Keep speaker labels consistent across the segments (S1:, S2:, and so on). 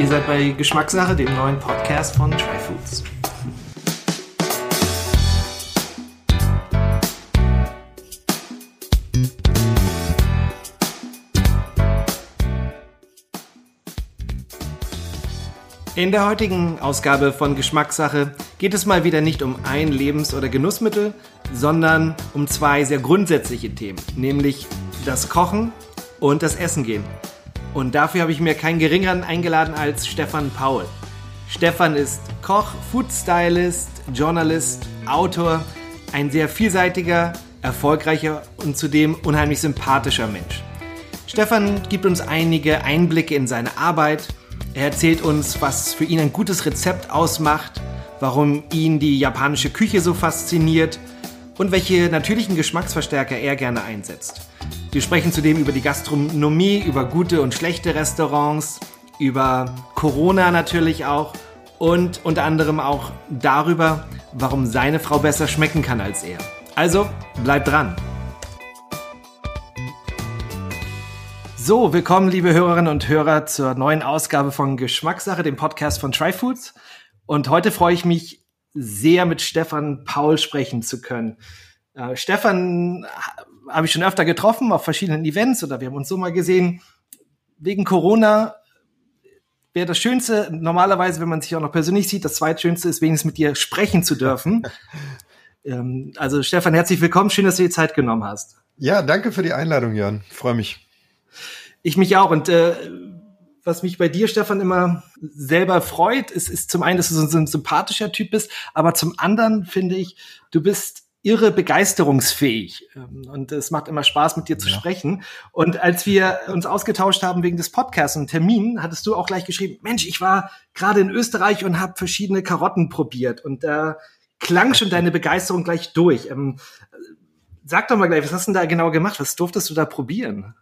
S1: Ihr seid bei Geschmackssache, dem neuen Podcast von Tryfoods. In der heutigen Ausgabe von Geschmackssache geht es mal wieder nicht um ein Lebens- oder Genussmittel, sondern um zwei sehr grundsätzliche Themen, nämlich das Kochen und das Essen gehen. Und dafür habe ich mir keinen geringeren eingeladen als Stefan Paul. Stefan ist Koch, Foodstylist, Journalist, Autor, ein sehr vielseitiger, erfolgreicher und zudem unheimlich sympathischer Mensch. Stefan gibt uns einige Einblicke in seine Arbeit. Er erzählt uns, was für ihn ein gutes Rezept ausmacht, warum ihn die japanische Küche so fasziniert und welche natürlichen Geschmacksverstärker er gerne einsetzt. Wir sprechen zudem über die Gastronomie, über gute und schlechte Restaurants, über Corona natürlich auch und unter anderem auch darüber, warum seine Frau besser schmecken kann als er. Also, bleibt dran. So, willkommen, liebe Hörerinnen und Hörer, zur neuen Ausgabe von Geschmackssache, dem Podcast von Tryfoods. Und heute freue ich mich sehr, mit Stefan Paul sprechen zu können. Äh, Stefan habe ich schon öfter getroffen auf verschiedenen Events oder wir haben uns so mal gesehen. Wegen Corona wäre das Schönste, normalerweise, wenn man sich auch noch persönlich sieht, das Zweitschönste ist wenigstens mit dir sprechen zu dürfen. ähm, also Stefan, herzlich willkommen. Schön, dass du dir Zeit genommen hast.
S2: Ja, danke für die Einladung, Jan. Freue mich.
S1: Ich mich auch. Und äh, was mich bei dir, Stefan, immer selber freut, ist, ist zum einen, dass du so ein sympathischer Typ bist, aber zum anderen finde ich, du bist irre begeisterungsfähig. Ähm, und es macht immer Spaß, mit dir zu ja. sprechen. Und als wir uns ausgetauscht haben wegen des Podcasts und Termin, hattest du auch gleich geschrieben, Mensch, ich war gerade in Österreich und habe verschiedene Karotten probiert. Und da klang schon deine Begeisterung gleich durch. Ähm, sag doch mal gleich, was hast du denn da genau gemacht? Was durftest du da probieren?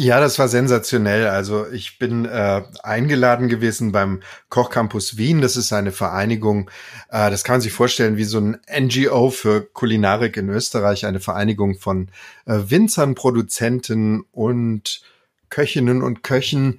S2: Ja, das war sensationell. Also ich bin äh, eingeladen gewesen beim Kochcampus Wien. Das ist eine Vereinigung, äh, das kann man sich vorstellen wie so ein NGO für Kulinarik in Österreich, eine Vereinigung von äh, Winzern, Produzenten und Köchinnen und Köchen.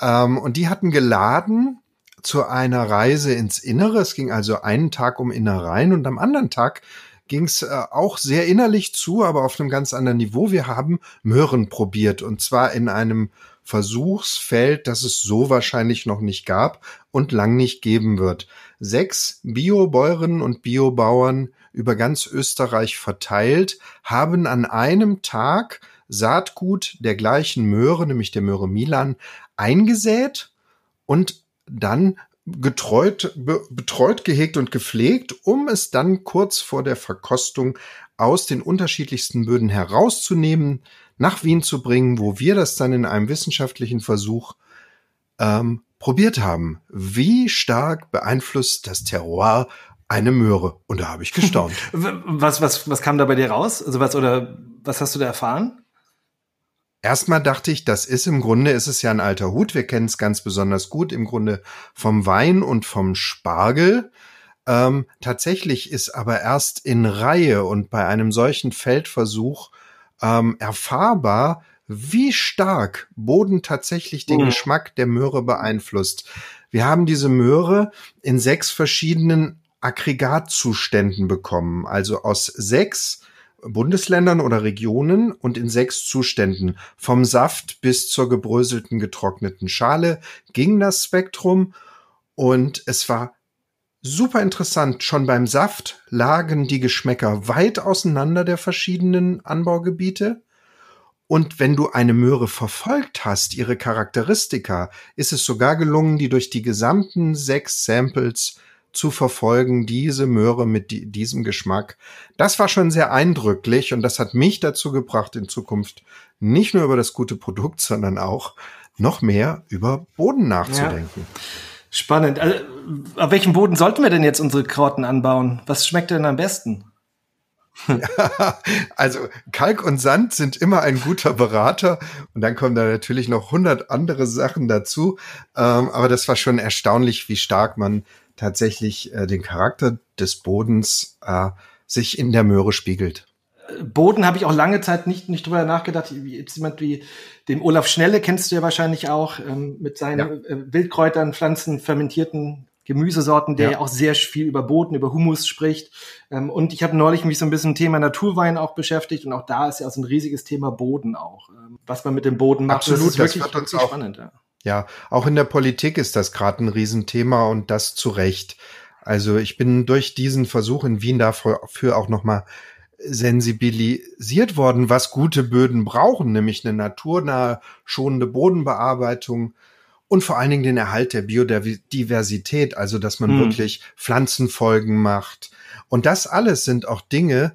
S2: Ähm, und die hatten geladen zu einer Reise ins Innere. Es ging also einen Tag um Innereien und am anderen Tag ging es äh, auch sehr innerlich zu, aber auf einem ganz anderen Niveau. Wir haben Möhren probiert und zwar in einem Versuchsfeld, das es so wahrscheinlich noch nicht gab und lang nicht geben wird. Sechs Biobäuerinnen und Biobauern über ganz Österreich verteilt haben an einem Tag Saatgut der gleichen Möhre, nämlich der Möhre Milan, eingesät und dann getreut, be, betreut, gehegt und gepflegt, um es dann kurz vor der Verkostung aus den unterschiedlichsten Böden herauszunehmen, nach Wien zu bringen, wo wir das dann in einem wissenschaftlichen Versuch ähm, probiert haben. Wie stark beeinflusst das Terroir eine Möhre? Und da habe ich gestaunt.
S1: was, was, was kam da bei dir raus? Also was oder was hast du da erfahren?
S2: Erstmal dachte ich, das ist im Grunde, ist es ja ein alter Hut. Wir kennen es ganz besonders gut im Grunde vom Wein und vom Spargel. Ähm, tatsächlich ist aber erst in Reihe und bei einem solchen Feldversuch ähm, erfahrbar, wie stark Boden tatsächlich den mhm. Geschmack der Möhre beeinflusst. Wir haben diese Möhre in sechs verschiedenen Aggregatzuständen bekommen, also aus sechs Bundesländern oder Regionen und in sechs Zuständen. Vom Saft bis zur gebröselten getrockneten Schale ging das Spektrum und es war super interessant. Schon beim Saft lagen die Geschmäcker weit auseinander der verschiedenen Anbaugebiete. Und wenn du eine Möhre verfolgt hast, ihre Charakteristika, ist es sogar gelungen, die durch die gesamten sechs Samples zu verfolgen, diese Möhre mit die, diesem Geschmack. Das war schon sehr eindrücklich und das hat mich dazu gebracht, in Zukunft nicht nur über das gute Produkt, sondern auch noch mehr über Boden nachzudenken. Ja.
S1: Spannend. Also, auf welchem Boden sollten wir denn jetzt unsere Karotten anbauen? Was schmeckt denn am besten?
S2: Ja, also Kalk und Sand sind immer ein guter Berater und dann kommen da natürlich noch hundert andere Sachen dazu. Ähm, aber das war schon erstaunlich, wie stark man tatsächlich äh, den Charakter des Bodens äh, sich in der Möhre spiegelt.
S1: Boden habe ich auch lange Zeit nicht, nicht drüber nachgedacht. Jetzt jemand wie dem Olaf Schnelle kennst du ja wahrscheinlich auch, ähm, mit seinen ja. äh, Wildkräutern, Pflanzen, fermentierten Gemüsesorten, der ja. auch sehr viel über Boden, über Humus spricht. Ähm, und ich habe neulich mich so ein bisschen Thema Naturwein auch beschäftigt und auch da ist ja so ein riesiges Thema Boden auch, ähm, was man mit dem Boden macht.
S2: Absolut, das, ist wirklich, das wird uns auch spannend. Ja. Ja, auch in der Politik ist das gerade ein Riesenthema und das zu Recht. Also ich bin durch diesen Versuch in Wien dafür auch nochmal sensibilisiert worden, was gute Böden brauchen, nämlich eine naturnahe, schonende Bodenbearbeitung und vor allen Dingen den Erhalt der Biodiversität, also dass man hm. wirklich Pflanzenfolgen macht. Und das alles sind auch Dinge,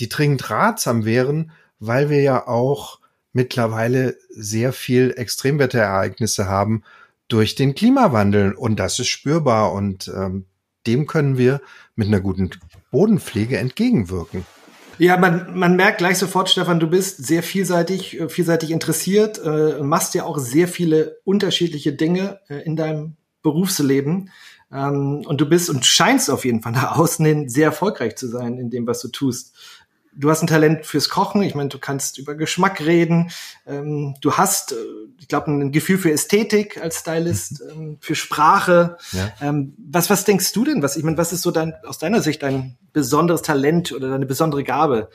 S2: die dringend ratsam wären, weil wir ja auch mittlerweile sehr viel Extremwetterereignisse haben durch den Klimawandel. Und das ist spürbar und ähm, dem können wir mit einer guten Bodenpflege entgegenwirken.
S1: Ja, man, man merkt gleich sofort, Stefan, du bist sehr vielseitig, äh, vielseitig interessiert, äh, machst ja auch sehr viele unterschiedliche Dinge äh, in deinem Berufsleben. Ähm, und du bist und scheinst auf jeden Fall nach außen hin sehr erfolgreich zu sein in dem, was du tust du hast ein Talent fürs Kochen. Ich meine, du kannst über Geschmack reden. Ähm, du hast, äh, ich glaube, ein Gefühl für Ästhetik als Stylist, ähm, für Sprache. Ja. Ähm, was, was denkst du denn? Was, ich meine, was ist so dein, aus deiner Sicht dein besonderes Talent oder deine besondere Gabe?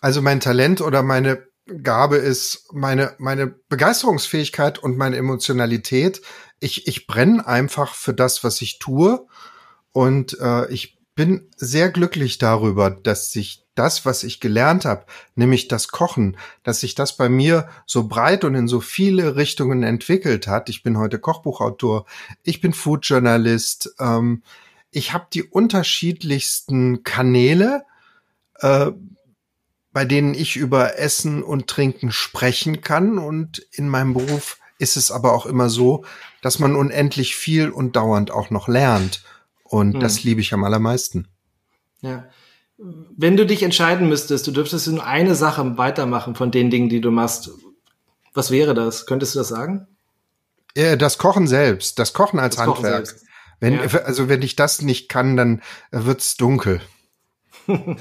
S2: Also mein Talent oder meine Gabe ist meine, meine Begeisterungsfähigkeit und meine Emotionalität. Ich, ich brenne einfach für das, was ich tue. Und äh, ich bin sehr glücklich darüber, dass sich das, was ich gelernt habe, nämlich das Kochen, dass sich das bei mir so breit und in so viele Richtungen entwickelt hat. Ich bin heute Kochbuchautor, ich bin Foodjournalist, ähm, ich habe die unterschiedlichsten Kanäle, äh, bei denen ich über Essen und Trinken sprechen kann. Und in meinem Beruf ist es aber auch immer so, dass man unendlich viel und dauernd auch noch lernt. Und hm. das liebe ich am allermeisten.
S1: Ja wenn du dich entscheiden müsstest, du dürftest nur eine Sache weitermachen von den Dingen, die du machst, was wäre das? Könntest du das sagen?
S2: Das Kochen selbst, das Kochen als das Handwerk. Kochen wenn, ja. Also wenn ich das nicht kann, dann wird's dunkel.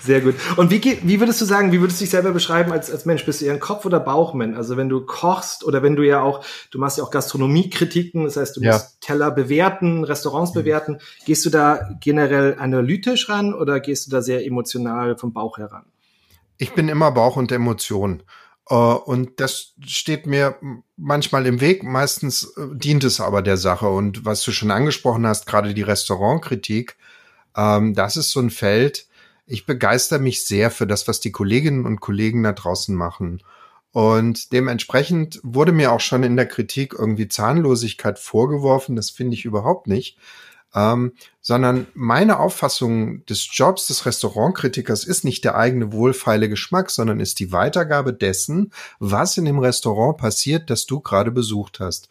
S1: Sehr gut. Und wie, wie würdest du sagen, wie würdest du dich selber beschreiben als, als Mensch? Bist du eher ein Kopf- oder Bauchmensch? Also wenn du kochst oder wenn du ja auch, du machst ja auch Gastronomiekritiken, das heißt, du ja. musst Teller bewerten, Restaurants mhm. bewerten. Gehst du da generell analytisch ran oder gehst du da sehr emotional vom Bauch heran?
S2: Ich bin immer Bauch und Emotion. Äh, und das steht mir manchmal im Weg. Meistens äh, dient es aber der Sache. Und was du schon angesprochen hast, gerade die Restaurantkritik, ähm, das ist so ein Feld. Ich begeister mich sehr für das, was die Kolleginnen und Kollegen da draußen machen. Und dementsprechend wurde mir auch schon in der Kritik irgendwie Zahnlosigkeit vorgeworfen. Das finde ich überhaupt nicht. Ähm, sondern meine Auffassung des Jobs des Restaurantkritikers ist nicht der eigene wohlfeile Geschmack, sondern ist die Weitergabe dessen, was in dem Restaurant passiert, das du gerade besucht hast.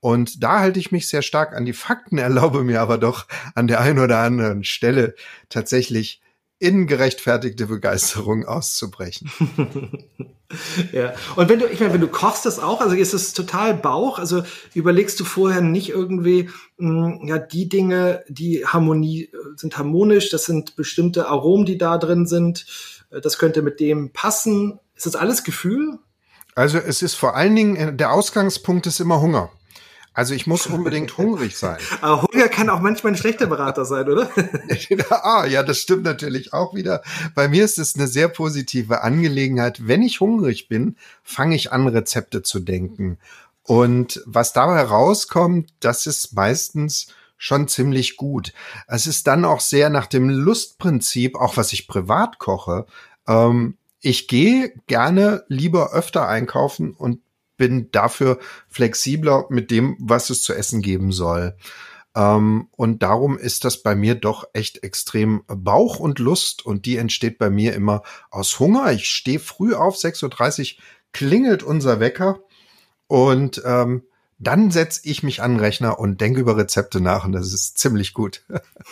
S2: Und da halte ich mich sehr stark an die Fakten, erlaube mir aber doch an der einen oder anderen Stelle tatsächlich in gerechtfertigte Begeisterung auszubrechen.
S1: ja. Und wenn du, ich meine, wenn du kochst das auch, also ist es total Bauch, also überlegst du vorher nicht irgendwie, mh, hm, ja, die Dinge, die Harmonie sind harmonisch, das sind bestimmte Aromen, die da drin sind, äh, das könnte mit dem passen. Ist das alles Gefühl?
S2: Also es ist vor allen Dingen, äh, der Ausgangspunkt ist immer Hunger. Also ich muss unbedingt hungrig sein.
S1: Aber Hunger kann auch manchmal ein schlechter Berater sein, oder?
S2: ah, ja, das stimmt natürlich auch wieder. Bei mir ist es eine sehr positive Angelegenheit. Wenn ich hungrig bin, fange ich an, Rezepte zu denken. Und was dabei rauskommt, das ist meistens schon ziemlich gut. Es ist dann auch sehr nach dem Lustprinzip, auch was ich privat koche. Ähm, ich gehe gerne lieber öfter einkaufen und bin dafür flexibler mit dem, was es zu essen geben soll. Ähm, und darum ist das bei mir doch echt extrem Bauch und Lust und die entsteht bei mir immer aus Hunger. Ich stehe früh auf, 6.30 Uhr klingelt unser Wecker und ähm, dann setze ich mich an den Rechner und denke über Rezepte nach und das ist ziemlich gut.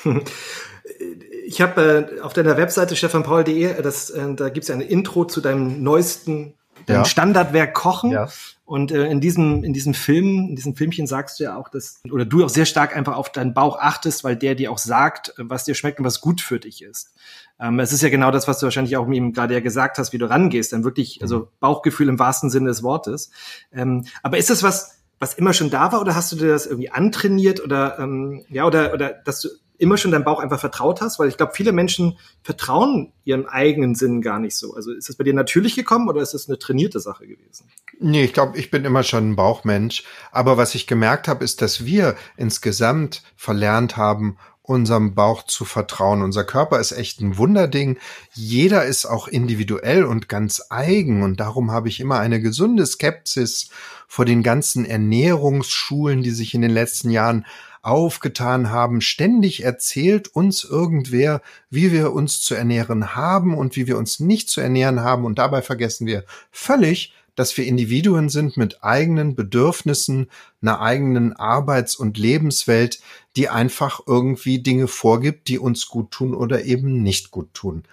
S1: ich habe äh, auf deiner Webseite stefanpaul.de, äh, da gibt es ein Intro zu deinem neuesten dein. Standardwerk Kochen. Und äh, in diesem in diesem Film, in diesem Filmchen sagst du ja auch, dass oder du auch sehr stark einfach auf deinen Bauch achtest, weil der dir auch sagt, was dir schmeckt und was gut für dich ist. Ähm, es ist ja genau das, was du wahrscheinlich auch ihm gerade ja gesagt hast, wie du rangehst, dann wirklich, also mhm. Bauchgefühl im wahrsten Sinne des Wortes. Ähm, aber ist das was, was immer schon da war oder hast du dir das irgendwie antrainiert oder ähm, ja oder oder dass du immer schon deinem Bauch einfach vertraut hast? Weil ich glaube, viele Menschen vertrauen ihren eigenen Sinn gar nicht so. Also ist das bei dir natürlich gekommen oder ist das eine trainierte Sache gewesen?
S2: Nee, ich glaube, ich bin immer schon ein Bauchmensch. Aber was ich gemerkt habe, ist, dass wir insgesamt verlernt haben, unserem Bauch zu vertrauen. Unser Körper ist echt ein Wunderding. Jeder ist auch individuell und ganz eigen. Und darum habe ich immer eine gesunde Skepsis vor den ganzen Ernährungsschulen, die sich in den letzten Jahren aufgetan haben. Ständig erzählt uns irgendwer, wie wir uns zu ernähren haben und wie wir uns nicht zu ernähren haben. Und dabei vergessen wir völlig, dass wir Individuen sind mit eigenen Bedürfnissen, einer eigenen Arbeits- und Lebenswelt, die einfach irgendwie Dinge vorgibt, die uns gut tun oder eben nicht gut tun.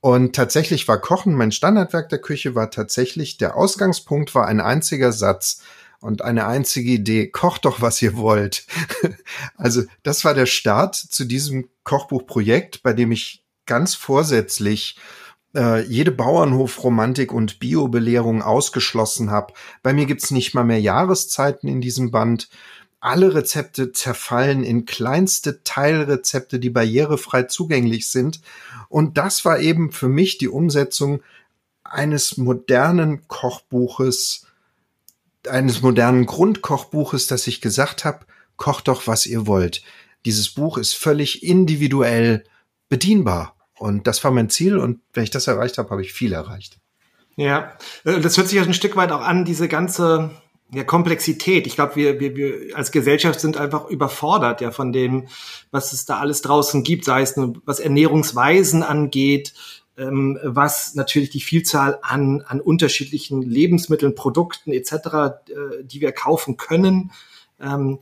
S2: Und tatsächlich war Kochen, mein Standardwerk der Küche war tatsächlich, der Ausgangspunkt war ein einziger Satz und eine einzige Idee, kocht doch, was ihr wollt. also das war der Start zu diesem Kochbuchprojekt, bei dem ich ganz vorsätzlich äh, jede Bauernhofromantik und Biobelehrung ausgeschlossen habe. Bei mir gibt's nicht mal mehr Jahreszeiten in diesem Band. Alle Rezepte zerfallen in kleinste Teilrezepte, die barrierefrei zugänglich sind. Und das war eben für mich die Umsetzung eines modernen Kochbuches, eines modernen Grundkochbuches, dass ich gesagt habe, kocht doch, was ihr wollt. Dieses Buch ist völlig individuell bedienbar. Und das war mein Ziel und wenn ich das erreicht habe, habe ich viel erreicht.
S1: Ja, äh, das hört sich ja ein Stück weit auch an, diese ganze ja, Komplexität. Ich glaube, wir, wir, wir als Gesellschaft sind einfach überfordert ja von dem, was es da alles draußen gibt, sei es was Ernährungsweisen angeht, ähm, was natürlich die Vielzahl an, an unterschiedlichen Lebensmitteln, Produkten etc., äh, die wir kaufen können. Ähm,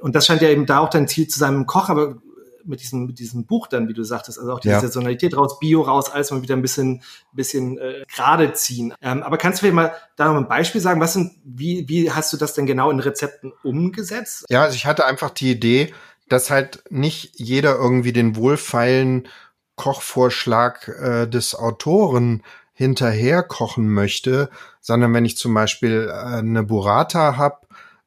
S1: und das scheint ja eben da auch dein Ziel zu sein im Koch, aber mit diesem, mit diesem Buch dann, wie du sagtest, also auch die ja. Saisonalität raus, Bio raus, alles mal wieder ein bisschen, bisschen äh, gerade ziehen. Ähm, aber kannst du mir mal da noch ein Beispiel sagen, was sind, wie, wie hast du das denn genau in Rezepten umgesetzt?
S2: Ja, also ich hatte einfach die Idee, dass halt nicht jeder irgendwie den wohlfeilen Kochvorschlag äh, des Autoren hinterher kochen möchte, sondern wenn ich zum Beispiel äh, eine Burrata habe,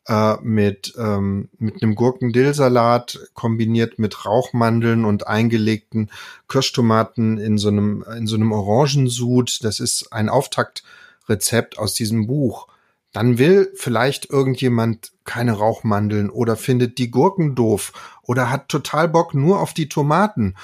S2: äh, mit, ähm, mit einem Gurkendillsalat kombiniert mit Rauchmandeln und eingelegten Kirschtomaten in so einem, in so einem Orangensud. Das ist ein Auftaktrezept aus diesem Buch. Dann will vielleicht irgendjemand keine Rauchmandeln oder findet die Gurken doof oder hat total Bock nur auf die Tomaten.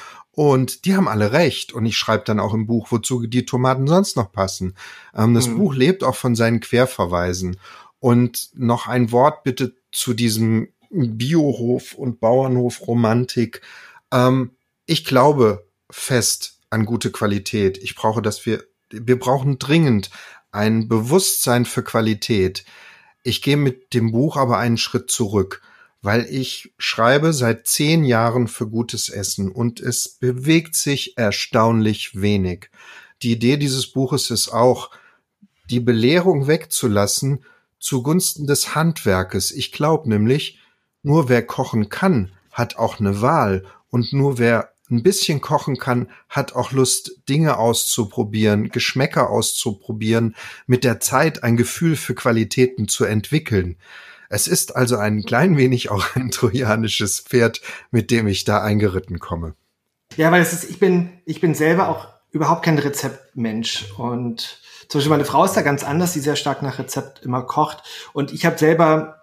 S2: Und die haben alle recht. Und ich schreibe dann auch im Buch, wozu die Tomaten sonst noch passen. Ähm, das mhm. Buch lebt auch von seinen Querverweisen. Und noch ein Wort bitte zu diesem Biohof und Bauernhof Romantik. Ähm, ich glaube fest an gute Qualität. Ich brauche, dass wir, wir brauchen dringend ein Bewusstsein für Qualität. Ich gehe mit dem Buch aber einen Schritt zurück, weil ich schreibe seit zehn Jahren für gutes Essen und es bewegt sich erstaunlich wenig. Die Idee dieses Buches ist auch, die Belehrung wegzulassen zugunsten des Handwerkes. Ich glaube nämlich, nur wer kochen kann, hat auch eine Wahl und nur wer ein bisschen kochen kann, hat auch Lust, Dinge auszuprobieren, Geschmäcker auszuprobieren, mit der Zeit ein Gefühl für Qualitäten zu entwickeln. Es ist also ein klein wenig auch ein trojanisches Pferd, mit dem ich da eingeritten komme.
S1: Ja, weil es ist, ich bin, ich bin selber auch überhaupt kein Rezeptmensch und zum Beispiel meine Frau ist da ganz anders, die sehr stark nach Rezept immer kocht. Und ich habe selber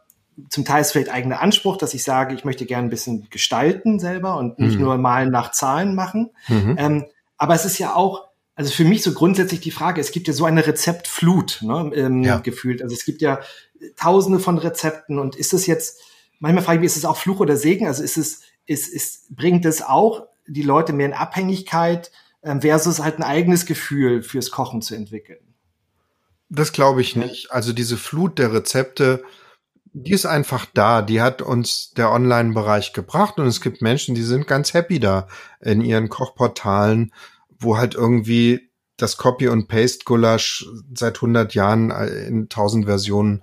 S1: zum Teil ist vielleicht eigener Anspruch, dass ich sage, ich möchte gerne ein bisschen gestalten selber und nicht mhm. nur malen nach Zahlen machen. Mhm. Ähm, aber es ist ja auch, also für mich so grundsätzlich die Frage, es gibt ja so eine Rezeptflut, ne, ähm, ja. gefühlt. Also es gibt ja tausende von Rezepten und ist es jetzt, manchmal frage ich mich, ist es auch Fluch oder Segen? Also ist es, ist, ist, bringt es auch die Leute mehr in Abhängigkeit ähm, versus halt ein eigenes Gefühl fürs Kochen zu entwickeln?
S2: Das glaube ich nicht. Also diese Flut der Rezepte, die ist einfach da. Die hat uns der Online-Bereich gebracht und es gibt Menschen, die sind ganz happy da in ihren Kochportalen, wo halt irgendwie das Copy- und Paste-Gulasch seit 100 Jahren in 1000 Versionen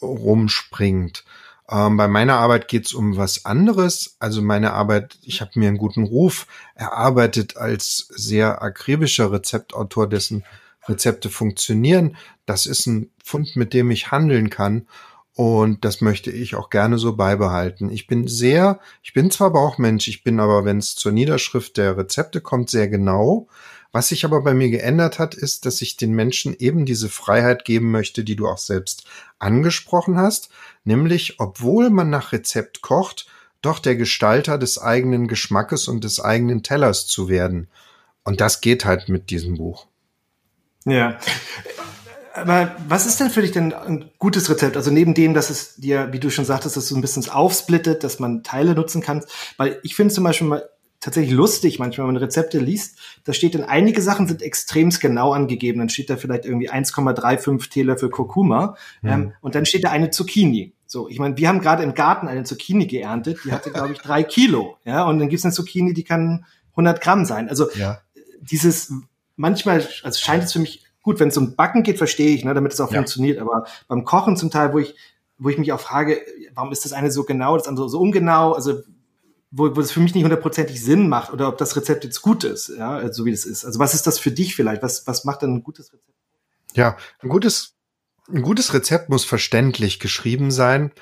S2: rumspringt. Ähm, bei meiner Arbeit geht's um was anderes. Also meine Arbeit, ich habe mir einen guten Ruf erarbeitet als sehr akribischer Rezeptautor, dessen Rezepte funktionieren. Das ist ein Fund, mit dem ich handeln kann. Und das möchte ich auch gerne so beibehalten. Ich bin sehr, ich bin zwar Bauchmensch, ich bin aber, wenn es zur Niederschrift der Rezepte kommt, sehr genau. Was sich aber bei mir geändert hat, ist, dass ich den Menschen eben diese Freiheit geben möchte, die du auch selbst angesprochen hast, nämlich obwohl man nach Rezept kocht, doch der Gestalter des eigenen Geschmackes und des eigenen Tellers zu werden. Und das geht halt mit diesem Buch.
S1: Ja. Aber was ist denn für dich denn ein gutes Rezept? Also neben dem, dass es dir, wie du schon sagtest, dass du ein bisschen aufsplittet, dass man Teile nutzen kann. Weil ich finde zum Beispiel mal tatsächlich lustig manchmal, wenn man Rezepte liest, da steht dann, einige Sachen sind extremst genau angegeben. Dann steht da vielleicht irgendwie 1,35 Teelöffel Kurkuma mhm. ähm, und dann steht da eine Zucchini. So, ich meine, wir haben gerade im Garten eine Zucchini geerntet, die hatte, glaube ich, drei Kilo. Ja, und dann gibt es eine Zucchini, die kann 100 Gramm sein. Also ja. dieses, manchmal, also scheint es für mich gut, wenn es um Backen geht, verstehe ich, ne, damit es auch ja. funktioniert. Aber beim Kochen zum Teil, wo ich, wo ich mich auch frage, warum ist das eine so genau, das andere so ungenau? Also wo, wo es für mich nicht hundertprozentig Sinn macht oder ob das Rezept jetzt gut ist, ja, so wie es ist. Also was ist das für dich vielleicht? Was, was macht denn ein gutes Rezept?
S2: Ja, ein gutes, ein gutes Rezept muss verständlich geschrieben sein.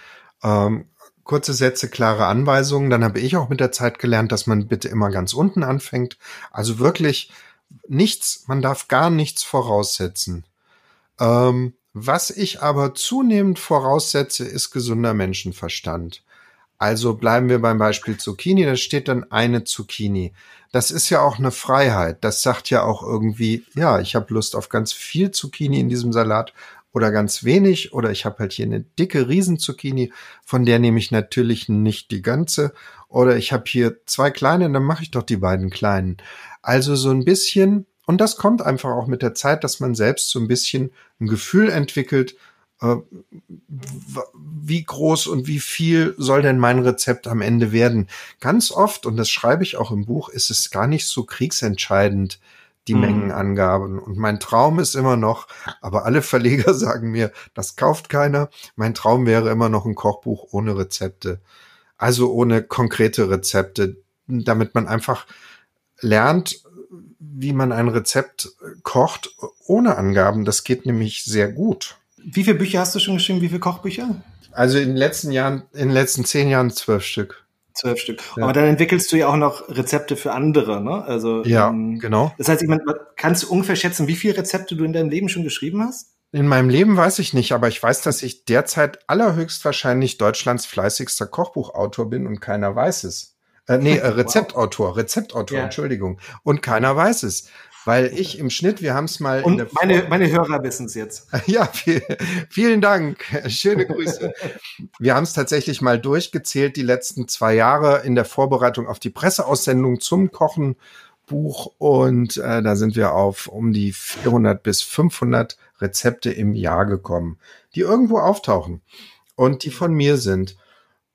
S2: Ähm, kurze Sätze, klare Anweisungen. Dann habe ich auch mit der Zeit gelernt, dass man bitte immer ganz unten anfängt. Also wirklich nichts, man darf gar nichts voraussetzen. Ähm, was ich aber zunehmend voraussetze, ist gesunder Menschenverstand. Also bleiben wir beim Beispiel Zucchini, da steht dann eine Zucchini. Das ist ja auch eine Freiheit. Das sagt ja auch irgendwie, ja, ich habe Lust auf ganz viel Zucchini in diesem Salat oder ganz wenig oder ich habe halt hier eine dicke Riesenzucchini, von der nehme ich natürlich nicht die ganze oder ich habe hier zwei kleine, dann mache ich doch die beiden kleinen. Also so ein bisschen und das kommt einfach auch mit der Zeit, dass man selbst so ein bisschen ein Gefühl entwickelt, wie groß und wie viel soll denn mein Rezept am Ende werden? Ganz oft, und das schreibe ich auch im Buch, ist es gar nicht so kriegsentscheidend, die mhm. Mengenangaben. Und mein Traum ist immer noch, aber alle Verleger sagen mir, das kauft keiner. Mein Traum wäre immer noch ein Kochbuch ohne Rezepte. Also ohne konkrete Rezepte, damit man einfach lernt, wie man ein Rezept kocht ohne Angaben. Das geht nämlich sehr gut.
S1: Wie viele Bücher hast du schon geschrieben? Wie viele Kochbücher?
S2: Also in den letzten Jahren, in den letzten zehn Jahren zwölf Stück.
S1: Zwölf Stück. Ja. Aber dann entwickelst du ja auch noch Rezepte für andere, ne? Also
S2: ja, ähm, genau.
S1: Das heißt, ich meine, kannst du ungefähr schätzen, wie viele Rezepte du in deinem Leben schon geschrieben hast?
S2: In meinem Leben weiß ich nicht, aber ich weiß, dass ich derzeit allerhöchstwahrscheinlich Deutschlands fleißigster Kochbuchautor bin und keiner weiß es. Äh, nee, äh, Rezeptautor, Rezeptautor, ja. Entschuldigung. Und keiner weiß es. Weil ich im Schnitt, wir haben es mal.
S1: Und meine, meine Hörer wissen es jetzt.
S2: Ja, viel, vielen Dank. Schöne Grüße. wir haben es tatsächlich mal durchgezählt, die letzten zwei Jahre in der Vorbereitung auf die Presseaussendung zum Kochen. Buch und äh, da sind wir auf um die 400 bis 500 Rezepte im Jahr gekommen, die irgendwo auftauchen und die von mir sind.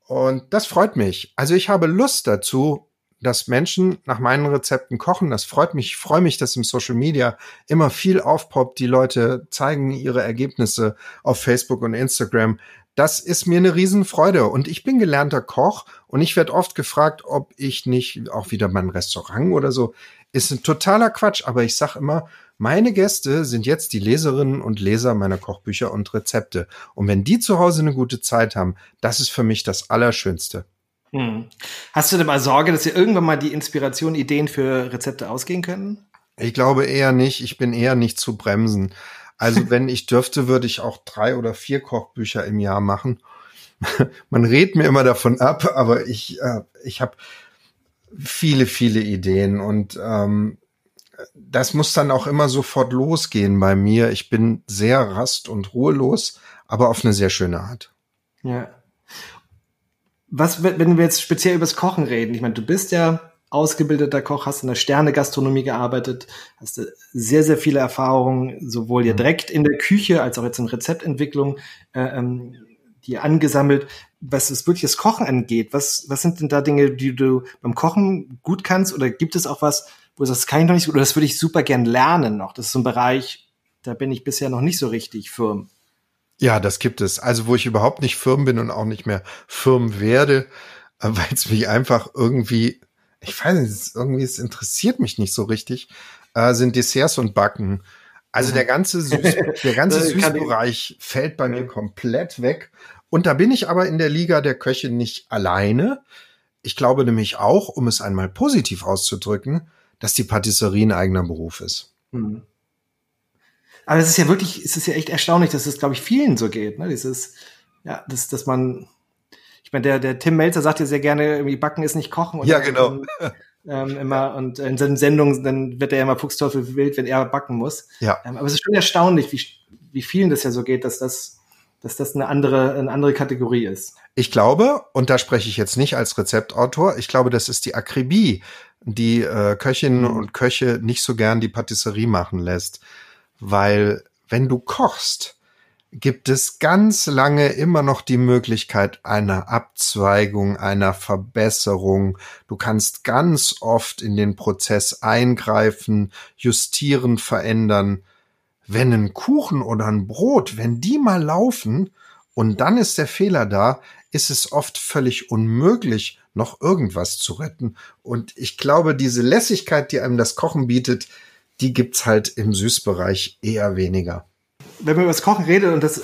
S2: Und das freut mich. Also ich habe Lust dazu, dass Menschen nach meinen Rezepten kochen. Das freut mich. Ich freue mich, dass im Social Media immer viel aufpoppt. Die Leute zeigen ihre Ergebnisse auf Facebook und Instagram. Das ist mir eine Riesenfreude. Und ich bin gelernter Koch und ich werde oft gefragt, ob ich nicht auch wieder mein Restaurant oder so. Ist ein totaler Quatsch, aber ich sage immer, meine Gäste sind jetzt die Leserinnen und Leser meiner Kochbücher und Rezepte. Und wenn die zu Hause eine gute Zeit haben, das ist für mich das Allerschönste.
S1: Hm. Hast du denn mal Sorge, dass dir irgendwann mal die Inspiration, Ideen für Rezepte ausgehen können?
S2: Ich glaube eher nicht. Ich bin eher nicht zu bremsen. Also wenn ich dürfte, würde ich auch drei oder vier Kochbücher im Jahr machen. Man redet mir immer davon ab, aber ich, äh, ich habe viele, viele Ideen und ähm, das muss dann auch immer sofort losgehen bei mir. Ich bin sehr rast und ruhelos, aber auf eine sehr schöne Art.
S1: Ja was, wenn wir jetzt speziell übers Kochen reden, ich meine, du bist ja ausgebildeter Koch, hast in der Sterne-Gastronomie gearbeitet, hast sehr, sehr viele Erfahrungen, sowohl ja mhm. direkt in der Küche als auch jetzt in Rezeptentwicklung, äh, ähm, die angesammelt. was es wirklich das Kochen angeht, was, was sind denn da Dinge, die du beim Kochen gut kannst? Oder gibt es auch was, wo du sagst, das kann ich noch nicht gut, oder das würde ich super gern lernen noch? Das ist so ein Bereich, da bin ich bisher noch nicht so richtig firm.
S2: Ja, das gibt es. Also, wo ich überhaupt nicht firm bin und auch nicht mehr firm werde, äh, weil es mich einfach irgendwie, ich weiß nicht, irgendwie, es interessiert mich nicht so richtig, äh, sind Desserts und Backen. Also der ganze Süß, der ganze Süßbereich fällt bei mir komplett weg. Und da bin ich aber in der Liga der Köche nicht alleine. Ich glaube nämlich auch, um es einmal positiv auszudrücken, dass die Patisserie ein eigener Beruf ist. Mhm.
S1: Aber es ist ja wirklich, es ist ja echt erstaunlich, dass es, glaube ich, vielen so geht. Ne? Dieses, ja, dass, dass man, ich meine, der, der Tim Melzer sagt ja sehr gerne, irgendwie Backen ist nicht Kochen.
S2: ja, genau.
S1: ähm, immer und in seinen Sendungen, dann wird er ja immer Fuchsteufel wild, wenn er backen muss.
S2: Ja.
S1: Ähm, aber es ist schon erstaunlich, wie, wie vielen das ja so geht, dass das dass das eine andere, eine andere Kategorie ist.
S2: Ich glaube, und da spreche ich jetzt nicht als Rezeptautor, ich glaube, das ist die Akribie, die äh, Köchinnen mhm. und Köche nicht so gern die Patisserie machen lässt. Weil wenn du kochst, gibt es ganz lange immer noch die Möglichkeit einer Abzweigung, einer Verbesserung. Du kannst ganz oft in den Prozess eingreifen, justieren, verändern wenn ein Kuchen oder ein Brot, wenn die mal laufen und dann ist der Fehler da, ist es oft völlig unmöglich, noch irgendwas zu retten. Und ich glaube, diese Lässigkeit, die einem das Kochen bietet, die gibt's halt im Süßbereich eher weniger.
S1: Wenn man über das Kochen redet und das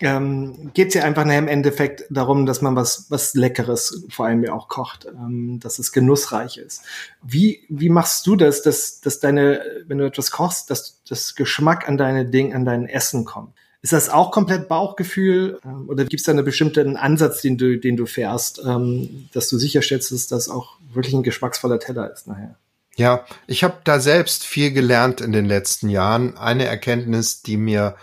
S1: ähm, geht es ja einfach im Endeffekt darum, dass man was, was Leckeres vor allem ja auch kocht, ähm, dass es genussreich ist. Wie, wie machst du das, dass, dass deine, wenn du etwas kochst, dass das Geschmack an deine Ding, an dein Essen kommt? Ist das auch komplett Bauchgefühl ähm, oder gibt es da einen bestimmten Ansatz, den du, den du fährst, ähm, dass du sicherstellst, dass das auch wirklich ein geschmacksvoller Teller ist nachher?
S2: Ja, ich habe da selbst viel gelernt in den letzten Jahren. Eine Erkenntnis, die mir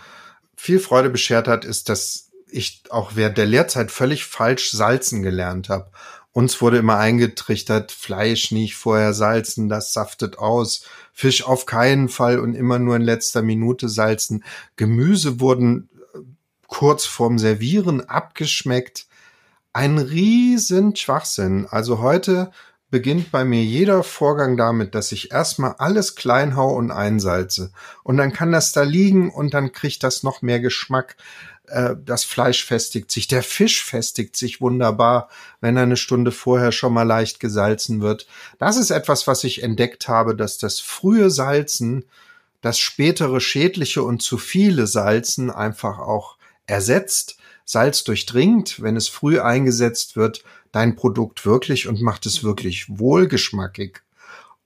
S2: viel Freude beschert hat, ist, dass ich auch während der Lehrzeit völlig falsch salzen gelernt habe. Uns wurde immer eingetrichtert, Fleisch nicht vorher salzen, das saftet aus. Fisch auf keinen Fall und immer nur in letzter Minute salzen. Gemüse wurden äh, kurz vorm Servieren abgeschmeckt. Ein riesen Schwachsinn. Also heute beginnt bei mir jeder Vorgang damit, dass ich erstmal alles klein hau und einsalze. Und dann kann das da liegen und dann kriegt das noch mehr Geschmack. Äh, das Fleisch festigt sich, der Fisch festigt sich wunderbar, wenn er eine Stunde vorher schon mal leicht gesalzen wird. Das ist etwas, was ich entdeckt habe, dass das frühe Salzen das spätere schädliche und zu viele Salzen einfach auch ersetzt. Salz durchdringt, wenn es früh eingesetzt wird, dein Produkt wirklich und macht es wirklich wohlgeschmackig.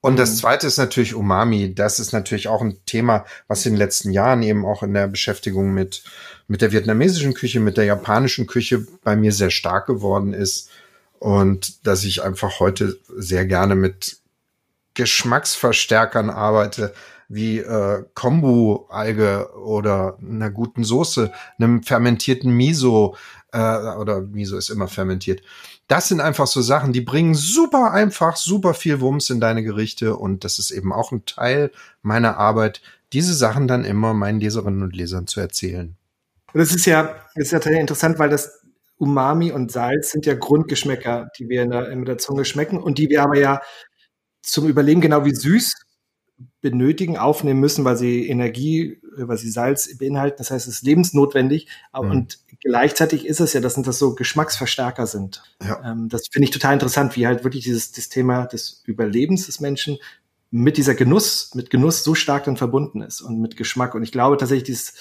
S2: Und das mhm. zweite ist natürlich Umami. Das ist natürlich auch ein Thema, was in den letzten Jahren eben auch in der Beschäftigung mit, mit der vietnamesischen Küche, mit der japanischen Küche bei mir sehr stark geworden ist. Und dass ich einfach heute sehr gerne mit Geschmacksverstärkern arbeite, wie äh, Kombu-Alge oder einer guten Soße, einem fermentierten Miso, äh, oder Miso ist immer fermentiert, das sind einfach so Sachen, die bringen super einfach, super viel Wumms in deine Gerichte und das ist eben auch ein Teil meiner Arbeit, diese Sachen dann immer meinen Leserinnen und Lesern zu erzählen.
S1: Das ist ja, das ist ja total interessant, weil das Umami und Salz sind ja Grundgeschmäcker, die wir in der, in der Zunge schmecken und die wir aber ja zum Überleben genau wie süß benötigen, aufnehmen müssen, weil sie Energie, weil sie Salz beinhalten. Das heißt, es ist lebensnotwendig. Mhm. Und gleichzeitig ist es ja, dass das so Geschmacksverstärker sind. Ja. Ähm, das finde ich total interessant, wie halt wirklich dieses das Thema des Überlebens des Menschen mit dieser Genuss, mit Genuss so stark dann verbunden ist und mit Geschmack. Und ich glaube tatsächlich, dieses,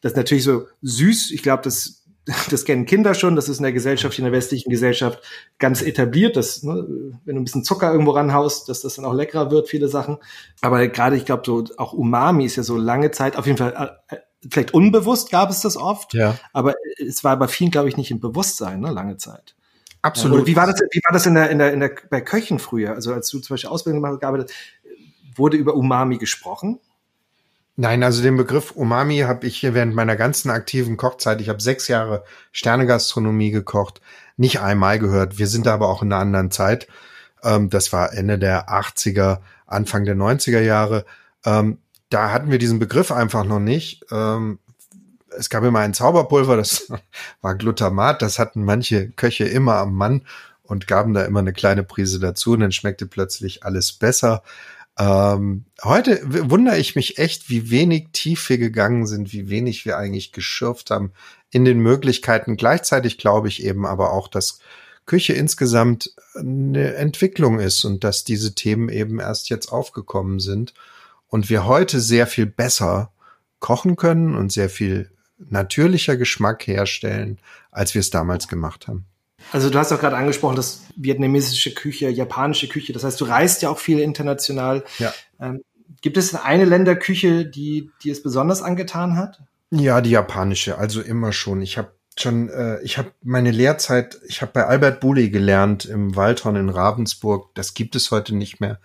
S1: das ist natürlich so süß. Ich glaube, das das kennen Kinder schon, das ist in der Gesellschaft, in der westlichen Gesellschaft ganz etabliert, dass, ne, wenn du ein bisschen Zucker irgendwo ranhaust, dass das dann auch leckerer wird, viele Sachen. Aber gerade, ich glaube, so auch Umami ist ja so lange Zeit, auf jeden Fall, äh, vielleicht unbewusst gab es das oft,
S2: ja.
S1: aber es war bei vielen, glaube ich, nicht im Bewusstsein, ne, lange Zeit.
S2: Absolut.
S1: Oder wie war das, wie war das in der, in der, in der, bei Köchen früher? Also als du zum Beispiel Ausbildung gemacht hast, wurde über Umami gesprochen?
S2: Nein, also den Begriff Umami habe ich hier während meiner ganzen aktiven Kochzeit, ich habe sechs Jahre Sternegastronomie gekocht, nicht einmal gehört. Wir sind aber auch in einer anderen Zeit. Ähm, das war Ende der 80er, Anfang der 90er Jahre. Ähm, da hatten wir diesen Begriff einfach noch nicht. Ähm, es gab immer ein Zauberpulver, das war Glutamat, das hatten manche Köche immer am Mann und gaben da immer eine kleine Prise dazu und dann schmeckte plötzlich alles besser. Ähm, heute wundere ich mich echt, wie wenig tief wir gegangen sind, wie wenig wir eigentlich geschürft haben in den Möglichkeiten. Gleichzeitig glaube ich eben aber auch, dass Küche insgesamt eine Entwicklung ist und dass diese Themen eben erst jetzt aufgekommen sind und wir heute sehr viel besser kochen können und sehr viel natürlicher Geschmack herstellen, als wir es damals gemacht haben.
S1: Also du hast auch gerade angesprochen, das vietnamesische Küche, japanische Küche. Das heißt, du reist ja auch viel international. Ja. Ähm, gibt es eine Länderküche, die die es besonders angetan hat?
S2: Ja, die japanische. Also immer schon. Ich habe schon, äh, ich habe meine Lehrzeit, ich habe bei Albert Bouley gelernt im Waldhorn in Ravensburg. Das gibt es heute nicht mehr.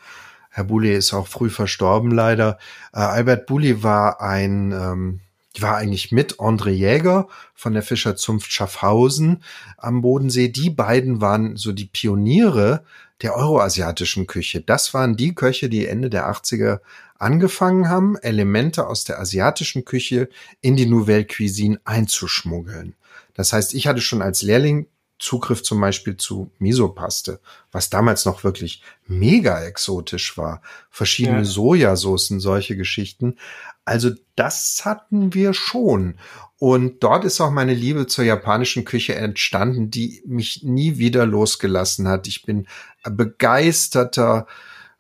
S2: Herr Bouley ist auch früh verstorben leider. Äh, Albert Bouley war ein ähm, die war eigentlich mit André Jäger von der Fischerzunft Schaffhausen am Bodensee. Die beiden waren so die Pioniere der euroasiatischen Küche. Das waren die Köche, die Ende der 80er angefangen haben, Elemente aus der asiatischen Küche in die Nouvelle Cuisine einzuschmuggeln. Das heißt, ich hatte schon als Lehrling Zugriff zum Beispiel zu Misopaste, was damals noch wirklich mega exotisch war. Verschiedene ja. Sojasoßen, solche Geschichten. Also das hatten wir schon. Und dort ist auch meine Liebe zur japanischen Küche entstanden, die mich nie wieder losgelassen hat. Ich bin begeisterter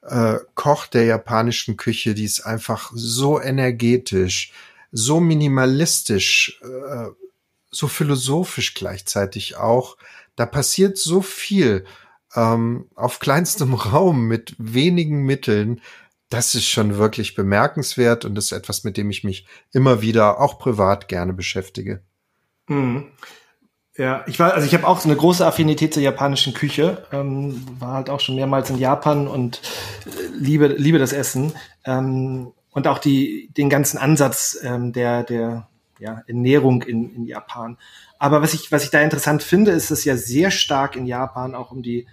S2: äh, Koch der japanischen Küche, die ist einfach so energetisch, so minimalistisch, äh, so philosophisch gleichzeitig auch. Da passiert so viel ähm, auf kleinstem Raum mit wenigen Mitteln. Das ist schon wirklich bemerkenswert und ist etwas, mit dem ich mich immer wieder auch privat gerne beschäftige.
S1: Mhm. Ja, ich war, also ich habe auch so eine große Affinität zur japanischen Küche, ähm, war halt auch schon mehrmals in Japan und äh, liebe, liebe das Essen ähm, und auch die, den ganzen Ansatz ähm, der, der ja, Ernährung in, in Japan. Aber was ich, was ich da interessant finde, ist, dass ja sehr stark in Japan auch um die,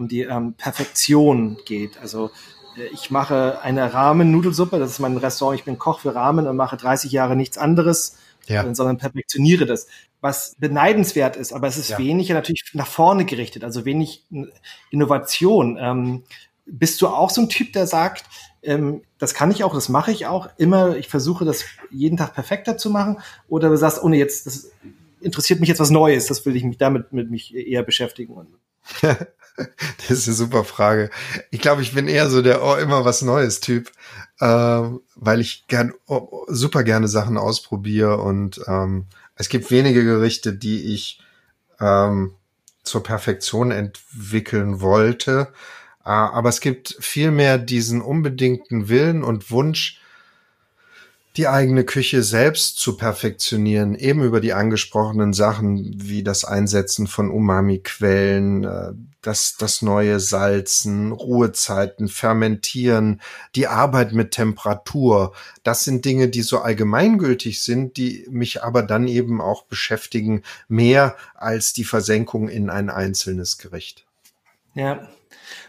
S1: um die ähm, Perfektion geht. Also äh, ich mache eine Ramen-Nudelsuppe, das ist mein Restaurant, ich bin Koch für Ramen und mache 30 Jahre nichts anderes, ja. Äh, sondern perfektioniere das. Was beneidenswert ist, aber es ist ja. weniger natürlich nach vorne gerichtet, also wenig Innovation. Ähm, bist du auch so ein Typ, der sagt, ähm, das kann ich auch, das mache ich auch immer, ich versuche das jeden Tag perfekter zu machen? Oder du sagst, ohne jetzt, das interessiert mich jetzt was Neues, das will ich mich damit mit mich eher beschäftigen.
S2: das ist eine super Frage. Ich glaube, ich bin eher so der oh, immer was Neues Typ, äh, weil ich gern oh, super gerne Sachen ausprobiere und ähm, es gibt wenige Gerichte, die ich ähm, zur Perfektion entwickeln wollte. Ah, aber es gibt vielmehr diesen unbedingten Willen und Wunsch, die eigene Küche selbst zu perfektionieren, eben über die angesprochenen Sachen wie das Einsetzen von Umami-Quellen, äh, das, das neue Salzen, Ruhezeiten, Fermentieren, die Arbeit mit Temperatur. Das sind Dinge, die so allgemeingültig sind, die mich aber dann eben auch beschäftigen, mehr als die Versenkung in ein einzelnes Gericht.
S1: Ja,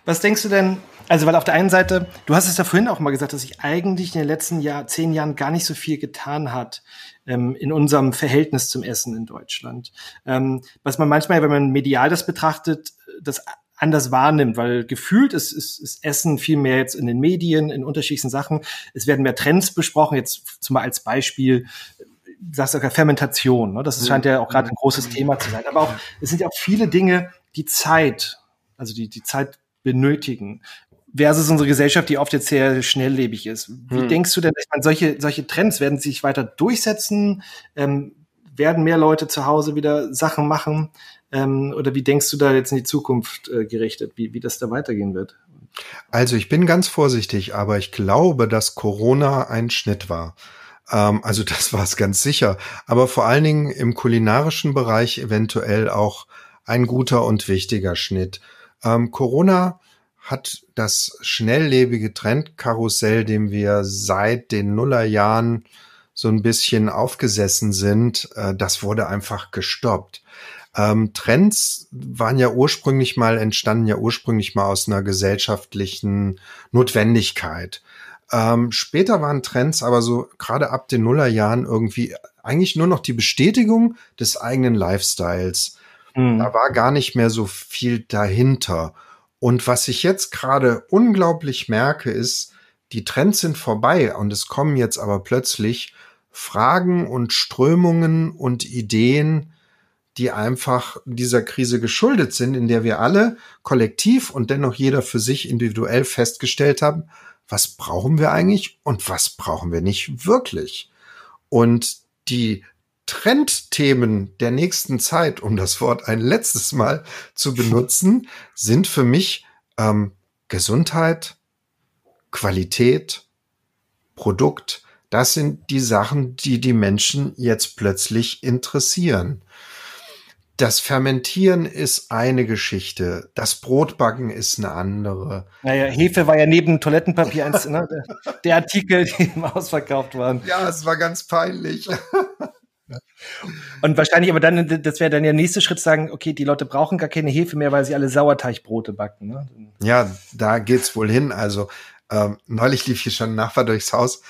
S1: was denkst du denn, also weil auf der einen Seite, du hast es ja vorhin auch mal gesagt, dass sich eigentlich in den letzten Jahr, zehn Jahren gar nicht so viel getan hat ähm, in unserem Verhältnis zum Essen in Deutschland. Ähm, was man manchmal, wenn man medial das betrachtet, das anders wahrnimmt, weil gefühlt ist, ist, ist Essen viel mehr jetzt in den Medien, in unterschiedlichen Sachen. Es werden mehr Trends besprochen, jetzt zum Beispiel als Beispiel sagst du Fermentation, ne? das scheint ja auch gerade ein großes Thema zu sein. Aber auch, es sind ja auch viele Dinge, die Zeit, also die, die Zeit benötigen. Versus unsere Gesellschaft, die oft jetzt sehr schnelllebig ist. Wie hm. denkst du denn, ich meine, solche, solche Trends werden sich weiter durchsetzen? Ähm, werden mehr Leute zu Hause wieder Sachen machen? Ähm, oder wie denkst du da jetzt in die Zukunft äh, gerichtet, wie, wie das da weitergehen wird?
S2: Also ich bin ganz vorsichtig, aber ich glaube, dass Corona ein Schnitt war. Ähm, also das war es ganz sicher. Aber vor allen Dingen im kulinarischen Bereich eventuell auch ein guter und wichtiger Schnitt. Ähm, Corona hat das schnelllebige Trendkarussell, dem wir seit den Nullerjahren so ein bisschen aufgesessen sind, äh, das wurde einfach gestoppt. Ähm, Trends waren ja ursprünglich mal, entstanden ja ursprünglich mal aus einer gesellschaftlichen Notwendigkeit. Ähm, später waren Trends aber so gerade ab den Nullerjahren irgendwie eigentlich nur noch die Bestätigung des eigenen Lifestyles. Mhm. Da war gar nicht mehr so viel dahinter. Und was ich jetzt gerade unglaublich merke, ist, die Trends sind vorbei und es kommen jetzt aber plötzlich Fragen und Strömungen und Ideen, die einfach dieser Krise geschuldet sind, in der wir alle kollektiv und dennoch jeder für sich individuell festgestellt haben, was brauchen wir eigentlich und was brauchen wir nicht wirklich. Und die Trendthemen der nächsten Zeit, um das Wort ein letztes Mal zu benutzen, sind für mich ähm, Gesundheit, Qualität, Produkt. Das sind die Sachen, die die Menschen jetzt plötzlich interessieren. Das Fermentieren ist eine Geschichte, das Brotbacken ist eine andere.
S1: Naja, Hefe war ja neben Toilettenpapier eins, ne, der, Artikel, die im Ausverkauft waren.
S2: Ja, es war ganz peinlich.
S1: Und wahrscheinlich, aber dann, das wäre dann der nächste Schritt, sagen, okay, die Leute brauchen gar keine Hefe mehr, weil sie alle Sauerteigbrote backen. Ne?
S2: Ja, da geht's wohl hin. Also ähm, neulich lief hier schon ein Nachbar durchs Haus.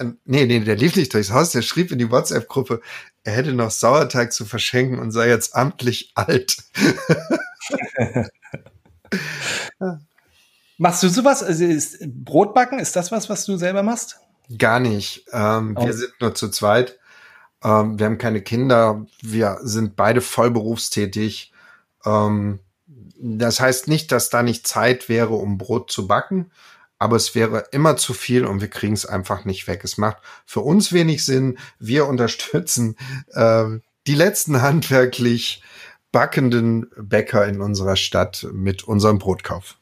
S2: Ähm, nee, nee, der lief nicht durchs Haus, der schrieb in die WhatsApp-Gruppe, er hätte noch Sauerteig zu verschenken und sei jetzt amtlich alt.
S1: Machst du sowas? Also ist Brotbacken, ist das was, was du selber machst?
S2: Gar nicht. Ähm, oh. Wir sind nur zu zweit. Ähm, wir haben keine Kinder. Wir sind beide vollberufstätig. Ähm, das heißt nicht, dass da nicht Zeit wäre, um Brot zu backen aber es wäre immer zu viel und wir kriegen es einfach nicht weg. Es macht für uns wenig Sinn. Wir unterstützen äh, die letzten handwerklich backenden Bäcker in unserer Stadt mit unserem Brotkauf.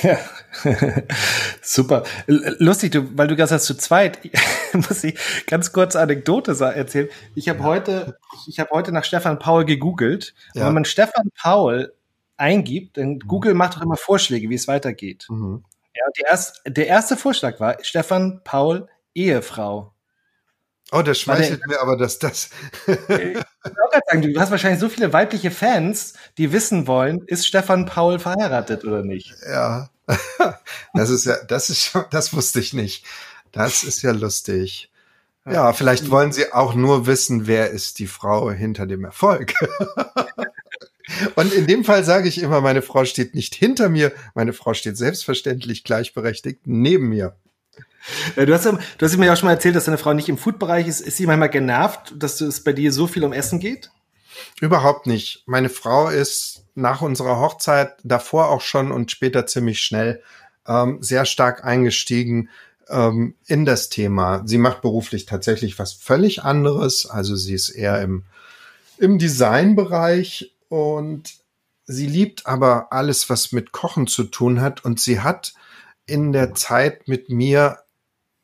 S2: Ja,
S1: super. Lustig, du, weil du gesagt hast, zu zweit, muss ich ganz kurz Anekdote erzählen. Ich habe heute, ich habe heute nach Stefan Paul gegoogelt. Ja. wenn man Stefan Paul eingibt, dann mhm. Google macht doch immer Vorschläge, wie es weitergeht. Mhm. Ja, erst, der erste Vorschlag war Stefan Paul Ehefrau.
S2: Oh, das schmeichelt mir aber, dass das.
S1: ich auch sagen, du hast wahrscheinlich so viele weibliche Fans, die wissen wollen, ist Stefan Paul verheiratet oder nicht?
S2: Ja, das ist ja, das ist schon, das wusste ich nicht. Das ist ja lustig. Ja, vielleicht wollen sie auch nur wissen, wer ist die Frau hinter dem Erfolg. Und in dem Fall sage ich immer, meine Frau steht nicht hinter mir, meine Frau steht selbstverständlich gleichberechtigt neben mir.
S1: Du hast, du hast mir ja auch schon mal erzählt, dass deine Frau nicht im Food-Bereich ist. Ist sie manchmal genervt, dass es bei dir so viel um Essen geht?
S2: Überhaupt nicht. Meine Frau ist nach unserer Hochzeit davor auch schon und später ziemlich schnell ähm, sehr stark eingestiegen ähm, in das Thema. Sie macht beruflich tatsächlich was völlig anderes. Also sie ist eher im, im Designbereich und sie liebt aber alles, was mit Kochen zu tun hat. Und sie hat in der Zeit mit mir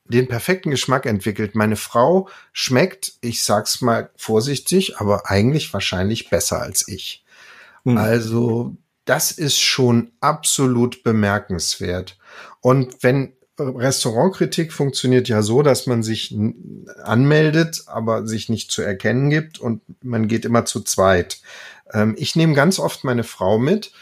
S2: den perfekten Geschmack entwickelt. Meine Frau schmeckt, ich sag's mal vorsichtig, aber eigentlich wahrscheinlich besser als ich. Hm. Also, das ist schon absolut bemerkenswert. Und wenn Restaurantkritik funktioniert ja so, dass man sich anmeldet, aber sich nicht zu erkennen gibt und man geht immer zu zweit. Ähm, ich nehme ganz oft meine Frau mit,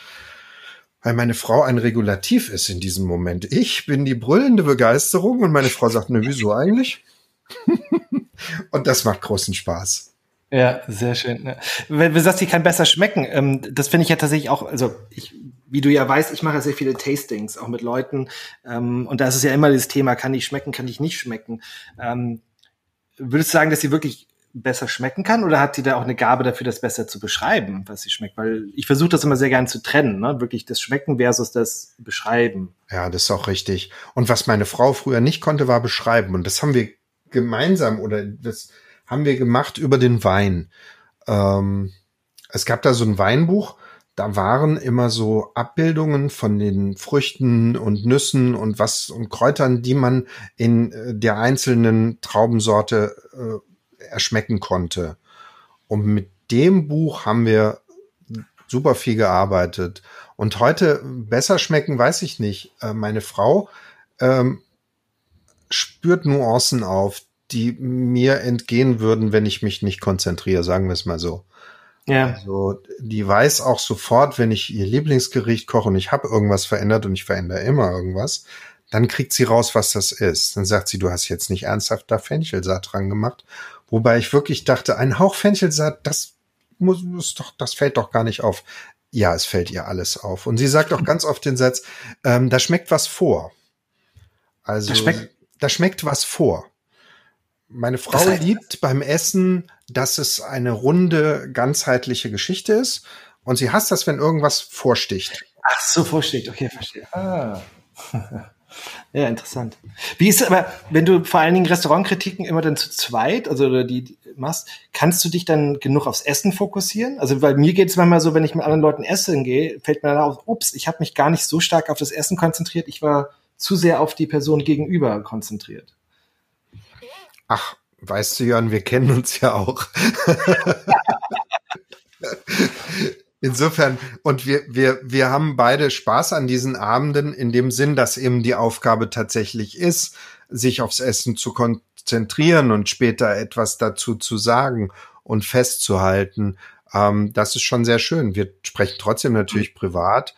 S2: weil meine Frau ein Regulativ ist in diesem Moment. Ich bin die brüllende Begeisterung und meine Frau sagt, ne, wieso eigentlich? und das macht großen Spaß.
S1: Ja, sehr schön. Ne? Wenn du sagst, die kann besser schmecken, ähm, das finde ich ja tatsächlich auch, also ich, wie du ja weißt, ich mache sehr viele Tastings, auch mit Leuten. Ähm, und da ist es ja immer das Thema, kann ich schmecken, kann ich nicht schmecken. Ähm, würdest du sagen, dass sie wirklich besser schmecken kann oder hat sie da auch eine Gabe dafür, das besser zu beschreiben, was sie schmeckt? Weil ich versuche das immer sehr gern zu trennen, ne? wirklich das Schmecken versus das Beschreiben.
S2: Ja, das ist auch richtig. Und was meine Frau früher nicht konnte, war beschreiben. Und das haben wir gemeinsam oder das haben wir gemacht über den Wein. Ähm, es gab da so ein Weinbuch, da waren immer so Abbildungen von den Früchten und Nüssen und was und Kräutern, die man in äh, der einzelnen Traubensorte äh, erschmecken konnte. Und mit dem Buch haben wir super viel gearbeitet. Und heute besser schmecken, weiß ich nicht. Äh, meine Frau ähm, spürt Nuancen auf, die mir entgehen würden, wenn ich mich nicht konzentriere, sagen wir es mal so. Ja. Also die weiß auch sofort, wenn ich ihr Lieblingsgericht koche und ich habe irgendwas verändert und ich verändere immer irgendwas, Dann kriegt sie raus, was das ist. Dann sagt sie, du hast jetzt nicht ernsthaft da Fenchelsaat dran gemacht. Wobei ich wirklich dachte, ein Hauch Fenchelsaat, das muss, muss doch, das fällt doch gar nicht auf. Ja, es fällt ihr alles auf. Und sie sagt auch ganz oft den Satz, ähm, da schmeckt was vor. Also, da schmeckt, da schmeckt was vor. Meine Frau das heißt, liebt beim Essen, dass es eine runde, ganzheitliche Geschichte ist. Und sie hasst das, wenn irgendwas vorsticht.
S1: Ach so, vorsticht. Okay, verstehe. Ah. Ja, interessant. Wie ist es aber, wenn du vor allen Dingen Restaurantkritiken immer dann zu zweit, also oder die, die machst, kannst du dich dann genug aufs Essen fokussieren? Also weil mir geht es manchmal so, wenn ich mit anderen Leuten essen gehe, fällt mir dann auf, ups, ich habe mich gar nicht so stark auf das Essen konzentriert, ich war zu sehr auf die Person gegenüber konzentriert.
S2: Ach, weißt du, Jörn, wir kennen uns ja auch. Insofern, und wir, wir, wir haben beide Spaß an diesen Abenden in dem Sinn, dass eben die Aufgabe tatsächlich ist, sich aufs Essen zu konzentrieren und später etwas dazu zu sagen und festzuhalten. Ähm, das ist schon sehr schön. Wir sprechen trotzdem natürlich privat.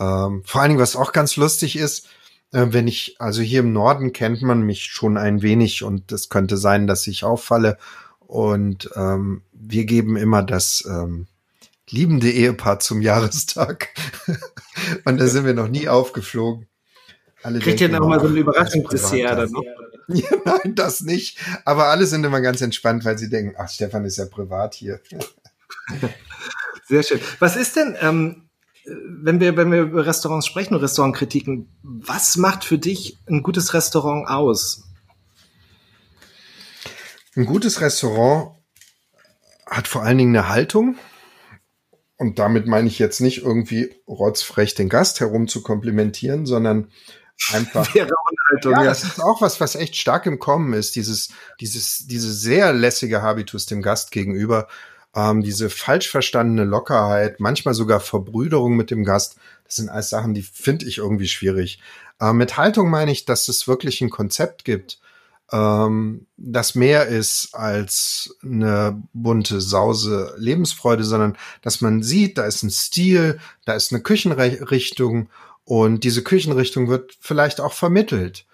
S2: Ähm, vor allen Dingen, was auch ganz lustig ist, äh, wenn ich, also hier im Norden kennt man mich schon ein wenig und es könnte sein, dass ich auffalle. Und ähm, wir geben immer das, ähm, liebende Ehepaar zum Jahrestag. und da sind wir noch nie aufgeflogen.
S1: Alle Kriegt ihr noch mal so ein Überraschungsdessert dann noch?
S2: Ja, nein, das nicht. Aber alle sind immer ganz entspannt, weil sie denken, ach, Stefan ist ja privat hier.
S1: Sehr schön. Was ist denn, ähm, wenn wir, wenn wir über Restaurants sprechen und Restaurantkritiken, was macht für dich ein gutes Restaurant aus?
S2: Ein gutes Restaurant hat vor allen Dingen eine Haltung, und damit meine ich jetzt nicht irgendwie rotzfrech den Gast herum zu komplimentieren, sondern einfach. ja, das ist auch was, was echt stark im Kommen ist. Dieses, dieses, diese sehr lässige Habitus dem Gast gegenüber, ähm, diese falsch verstandene Lockerheit, manchmal sogar Verbrüderung mit dem Gast. Das sind alles Sachen, die finde ich irgendwie schwierig. Äh, mit Haltung meine ich, dass es wirklich ein Konzept gibt, ähm, das mehr ist als eine bunte Sause Lebensfreude, sondern dass man sieht, da ist ein Stil, da ist eine Küchenrichtung und diese Küchenrichtung wird vielleicht auch vermittelt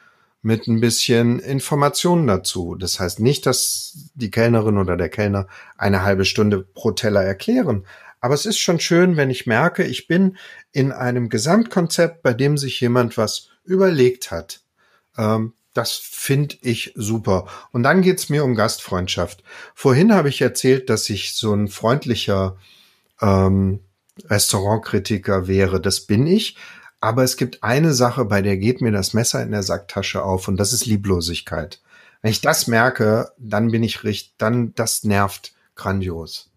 S2: mit ein bisschen Informationen dazu. Das heißt nicht, dass die Kellnerin oder der Kellner eine halbe Stunde pro Teller erklären. Aber es ist schon schön, wenn ich merke, ich bin in einem Gesamtkonzept, bei dem sich jemand was überlegt hat. Ähm, das finde ich super. Und dann geht's mir um Gastfreundschaft. Vorhin habe ich erzählt, dass ich so ein freundlicher ähm, Restaurantkritiker wäre. Das bin ich. Aber es gibt eine Sache, bei der geht mir das Messer in der Sacktasche auf und das ist Lieblosigkeit. Wenn ich das merke, dann bin ich richtig, dann das nervt grandios.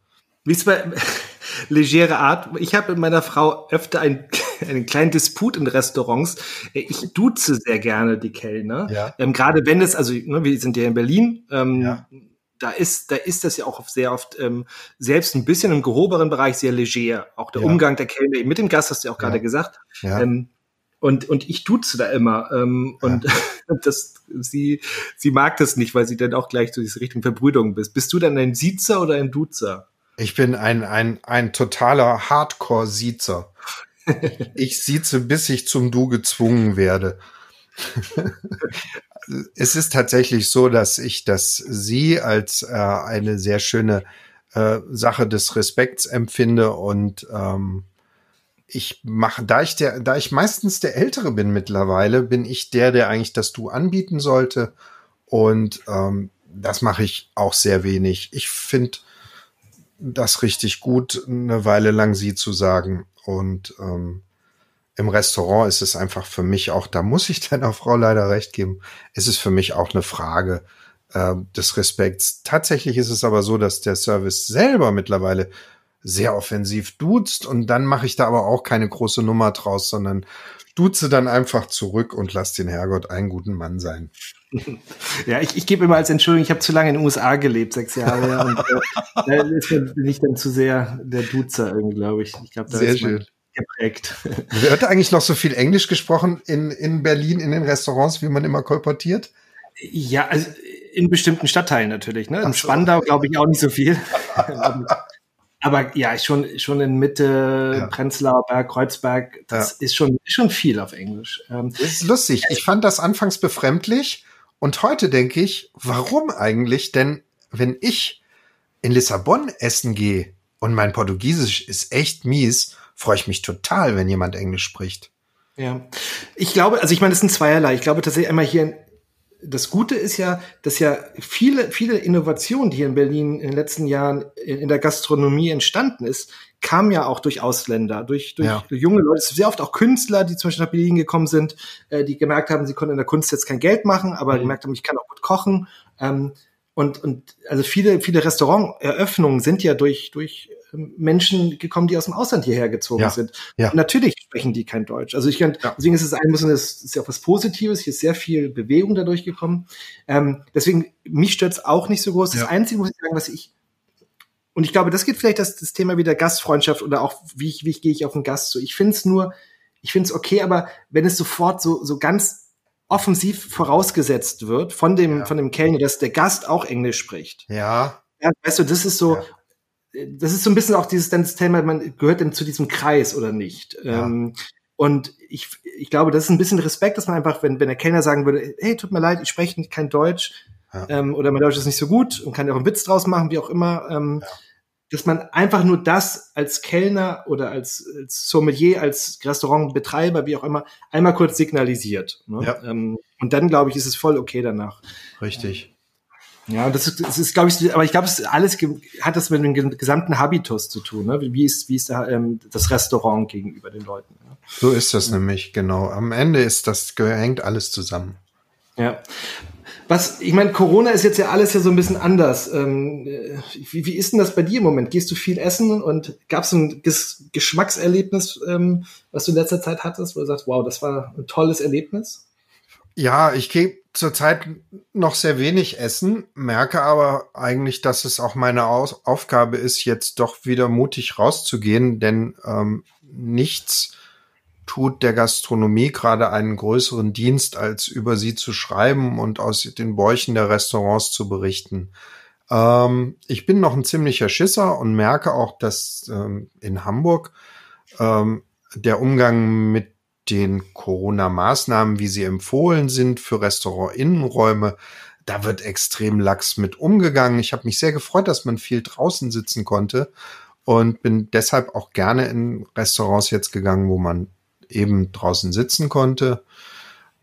S1: Wie ist bei legere Art? Ich habe mit meiner Frau öfter ein einen kleinen Disput in Restaurants. Äh, ich duze sehr gerne die Kellner. Ja. Ähm, Gerade wenn es, also ne, wir sind ja in Berlin, ähm, ja. da ist, da ist das ja auch sehr oft ähm, selbst ein bisschen im gehobenen Bereich sehr leger. Auch der ja. Umgang der Kellner mit dem Gast hast du ja auch gerade gesagt. Ja. Ähm, und, und ich duze da immer. Ähm, und ja. das, sie, sie mag das nicht, weil sie dann auch gleich so diese Richtung Verbrüdung bist. Bist du dann ein Siezer oder ein Duzer?
S2: Ich bin ein, ein, ein totaler Hardcore-Siezer ich sieze, bis ich zum Du gezwungen werde. es ist tatsächlich so, dass ich das Sie als äh, eine sehr schöne äh, Sache des Respekts empfinde und ähm, ich mache, da ich der, da ich meistens der Ältere bin mittlerweile, bin ich der, der eigentlich das Du anbieten sollte und ähm, das mache ich auch sehr wenig. Ich finde das richtig gut, eine Weile lang Sie zu sagen. Und ähm, im Restaurant ist es einfach für mich auch, da muss ich deiner Frau leider recht geben, ist es für mich auch eine Frage äh, des Respekts. Tatsächlich ist es aber so, dass der Service selber mittlerweile sehr offensiv duzt und dann mache ich da aber auch keine große Nummer draus, sondern duze dann einfach zurück und lass den Herrgott einen guten Mann sein.
S1: Ja, ich, ich gebe immer als Entschuldigung, ich habe zu lange in den USA gelebt, sechs Jahre. und äh, da ist bin ich dann zu sehr der Duzer irgendwie, glaube ich. Ich glaube, da sehr ist schön. geprägt.
S2: Wird eigentlich noch so viel Englisch gesprochen in, in Berlin, in den Restaurants, wie man immer kolportiert?
S1: Ja, also in bestimmten Stadtteilen natürlich. Ne? Im so. Spandau glaube ich auch nicht so viel. Aber ja, schon, schon in Mitte, ja. Prenzlauer Berg, Kreuzberg, das ja. ist schon, schon viel auf Englisch.
S2: Ähm, das ist lustig. Ich fand das anfangs befremdlich und heute denke ich, warum eigentlich? Denn wenn ich in Lissabon essen gehe und mein Portugiesisch ist echt mies, freue ich mich total, wenn jemand Englisch spricht.
S1: Ja, ich glaube, also ich meine, es sind zweierlei. Ich glaube tatsächlich einmal hier das Gute ist ja, dass ja viele, viele Innovationen, die hier in Berlin in den letzten Jahren in der Gastronomie entstanden ist, kamen ja auch durch Ausländer, durch, durch ja. junge Leute, sehr oft auch Künstler, die zum Beispiel nach Berlin gekommen sind, äh, die gemerkt haben, sie konnten in der Kunst jetzt kein Geld machen, aber mhm. gemerkt haben, ich kann auch gut kochen. Ähm, und, und also viele, viele Restauranteröffnungen sind ja durch, durch Menschen gekommen, die aus dem Ausland hierher gezogen ja, sind. Ja. natürlich sprechen die kein Deutsch. Also ich kann, ja. deswegen ist es ein bisschen, das ist ja auch was Positives. Hier ist sehr viel Bewegung dadurch gekommen. Ähm, deswegen, mich stört's auch nicht so groß. Das Einzige, muss ich sagen, was ich, und ich glaube, das geht vielleicht das, das Thema wieder Gastfreundschaft oder auch, wie, ich, wie ich gehe ich auf einen Gast zu. Ich finde es nur, ich finde es okay, aber wenn es sofort so, so ganz offensiv vorausgesetzt wird von dem, von dem Kellner, dass der Gast auch Englisch spricht.
S2: Ja.
S1: Ja, weißt du, das ist so, ja das ist so ein bisschen auch dieses dann das Thema, man gehört denn zu diesem Kreis oder nicht. Ja. Ähm, und ich, ich glaube, das ist ein bisschen Respekt, dass man einfach, wenn, wenn der Kellner sagen würde, hey, tut mir leid, ich spreche kein Deutsch ja. ähm, oder mein Deutsch ist nicht so gut und kann ja auch einen Witz draus machen, wie auch immer, ähm, ja. Dass man einfach nur das als Kellner oder als, als Sommelier, als Restaurantbetreiber, wie auch immer, einmal kurz signalisiert. Ne? Ja. Ähm, und dann, glaube ich, ist es voll okay danach.
S2: Richtig.
S1: Ja, das ist, das ist glaube ich, aber ich glaube, es alles hat das mit dem gesamten Habitus zu tun. Ne? Wie ist, wie ist da, ähm, das Restaurant gegenüber den Leuten? Ne?
S2: So ist das ja. nämlich, genau. Am Ende ist das, hängt alles zusammen.
S1: Ja. Was, ich meine, Corona ist jetzt ja alles ja so ein bisschen anders. Ähm, äh, wie, wie ist denn das bei dir im Moment? Gehst du viel essen und gab es ein Ges Geschmackserlebnis, ähm, was du in letzter Zeit hattest, wo du sagst, wow, das war ein tolles Erlebnis?
S2: Ja, ich gehe zurzeit noch sehr wenig essen, merke aber eigentlich, dass es auch meine Aus Aufgabe ist, jetzt doch wieder mutig rauszugehen, denn ähm, nichts tut der Gastronomie gerade einen größeren Dienst, als über sie zu schreiben und aus den Bäuchen der Restaurants zu berichten. Ähm, ich bin noch ein ziemlicher Schisser und merke auch, dass ähm, in Hamburg ähm, der Umgang mit den Corona-Maßnahmen, wie sie empfohlen sind für Restaurant-Innenräume, da wird extrem lax mit umgegangen. Ich habe mich sehr gefreut, dass man viel draußen sitzen konnte und bin deshalb auch gerne in Restaurants jetzt gegangen, wo man eben draußen sitzen konnte.